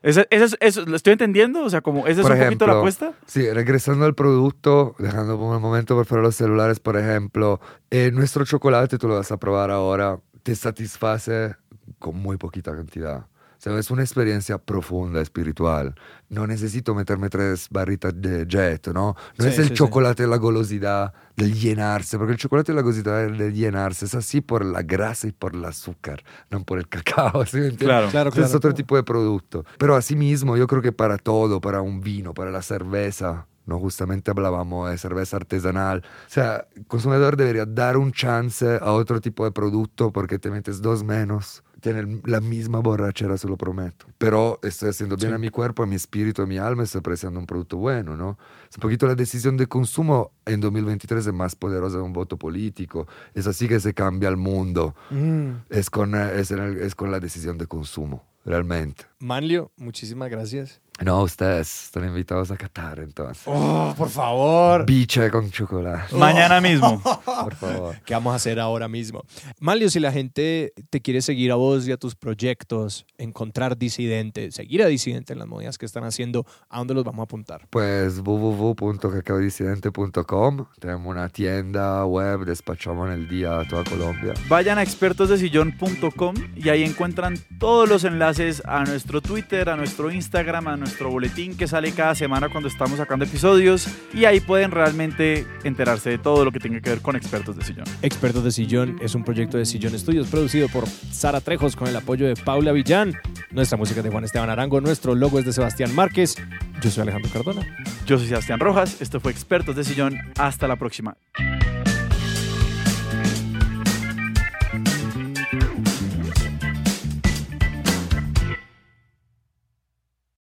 Ese- ese es- eso, ¿Lo estoy entendiendo? O sea, como esa es Por un poquito la apuesta. Sí, regresando al producto, dejando por un momento por fuera los celulares, por ejemplo, eh, nuestro chocolate, tú lo vas a probar ahora, te satisface con muy poquita cantidad. Sea, es una experiencia profunda, espiritual. No necesito meterme tres barritas de jet, ¿no? No Sí, es el sí, sí. chocolate la golosidad del llenarse, porque el chocolate es la golosidad del llenarse, es así por la grasa y por el azúcar, no por el cacao, (laughs) ¿sí me entiendes? Claro. Claro, claro. es otro tipo de producto. Pero asimismo, yo creo que para todo, para un vino, para la cerveza, no justamente hablábamos de cerveza artesanal. O sea, el consumidor debería dar un chance a otro tipo de producto porque te metes dos menos. Tiene la misma borrachera, se lo prometo. Pero estoy haciendo bien Sí. a mi cuerpo, a mi espíritu, a mi alma, estoy apreciando un producto bueno, ¿no? Es un poquito la decisión de consumo en 2023 es más poderosa de un voto político. Es así que se cambia el mundo. Mm. Es con, es, el- es con la decisión de consumo, realmente. Manlio, muchísimas gracias. No, ustedes están invitados a Qatar entonces. Oh, por favor. Biche con chocolate, Mañana mismo. (laughs) por favor. ¿Qué vamos a hacer ahora mismo? Manlio, si la gente te quiere seguir a vos y a tus proyectos, encontrar disidente, seguir a disidente en las movidas que están haciendo, ¿a dónde los vamos a apuntar? Pues www.cacaodisidente.com Tenemos una tienda web, despachamos en el día a toda Colombia. Vayan a expertosdesillón.com y ahí encuentran todos los enlaces a nuestro Twitter, a nuestro Instagram, a nuestro boletín que sale cada semana cuando estamos sacando episodios y ahí pueden realmente enterarse de todo lo que tenga que ver con Expertos de Sillón. Expertos de Sillón es un proyecto de Sillón Estudios producido por Sara Trejos con el apoyo de Paula Villán. Nuestra música es de Juan Esteban Arango, nuestro logo es de Sebastián Márquez. Yo soy Alejandro Cardona. Yo soy Sebastián Rojas, esto fue Expertos de Sillón, hasta la próxima.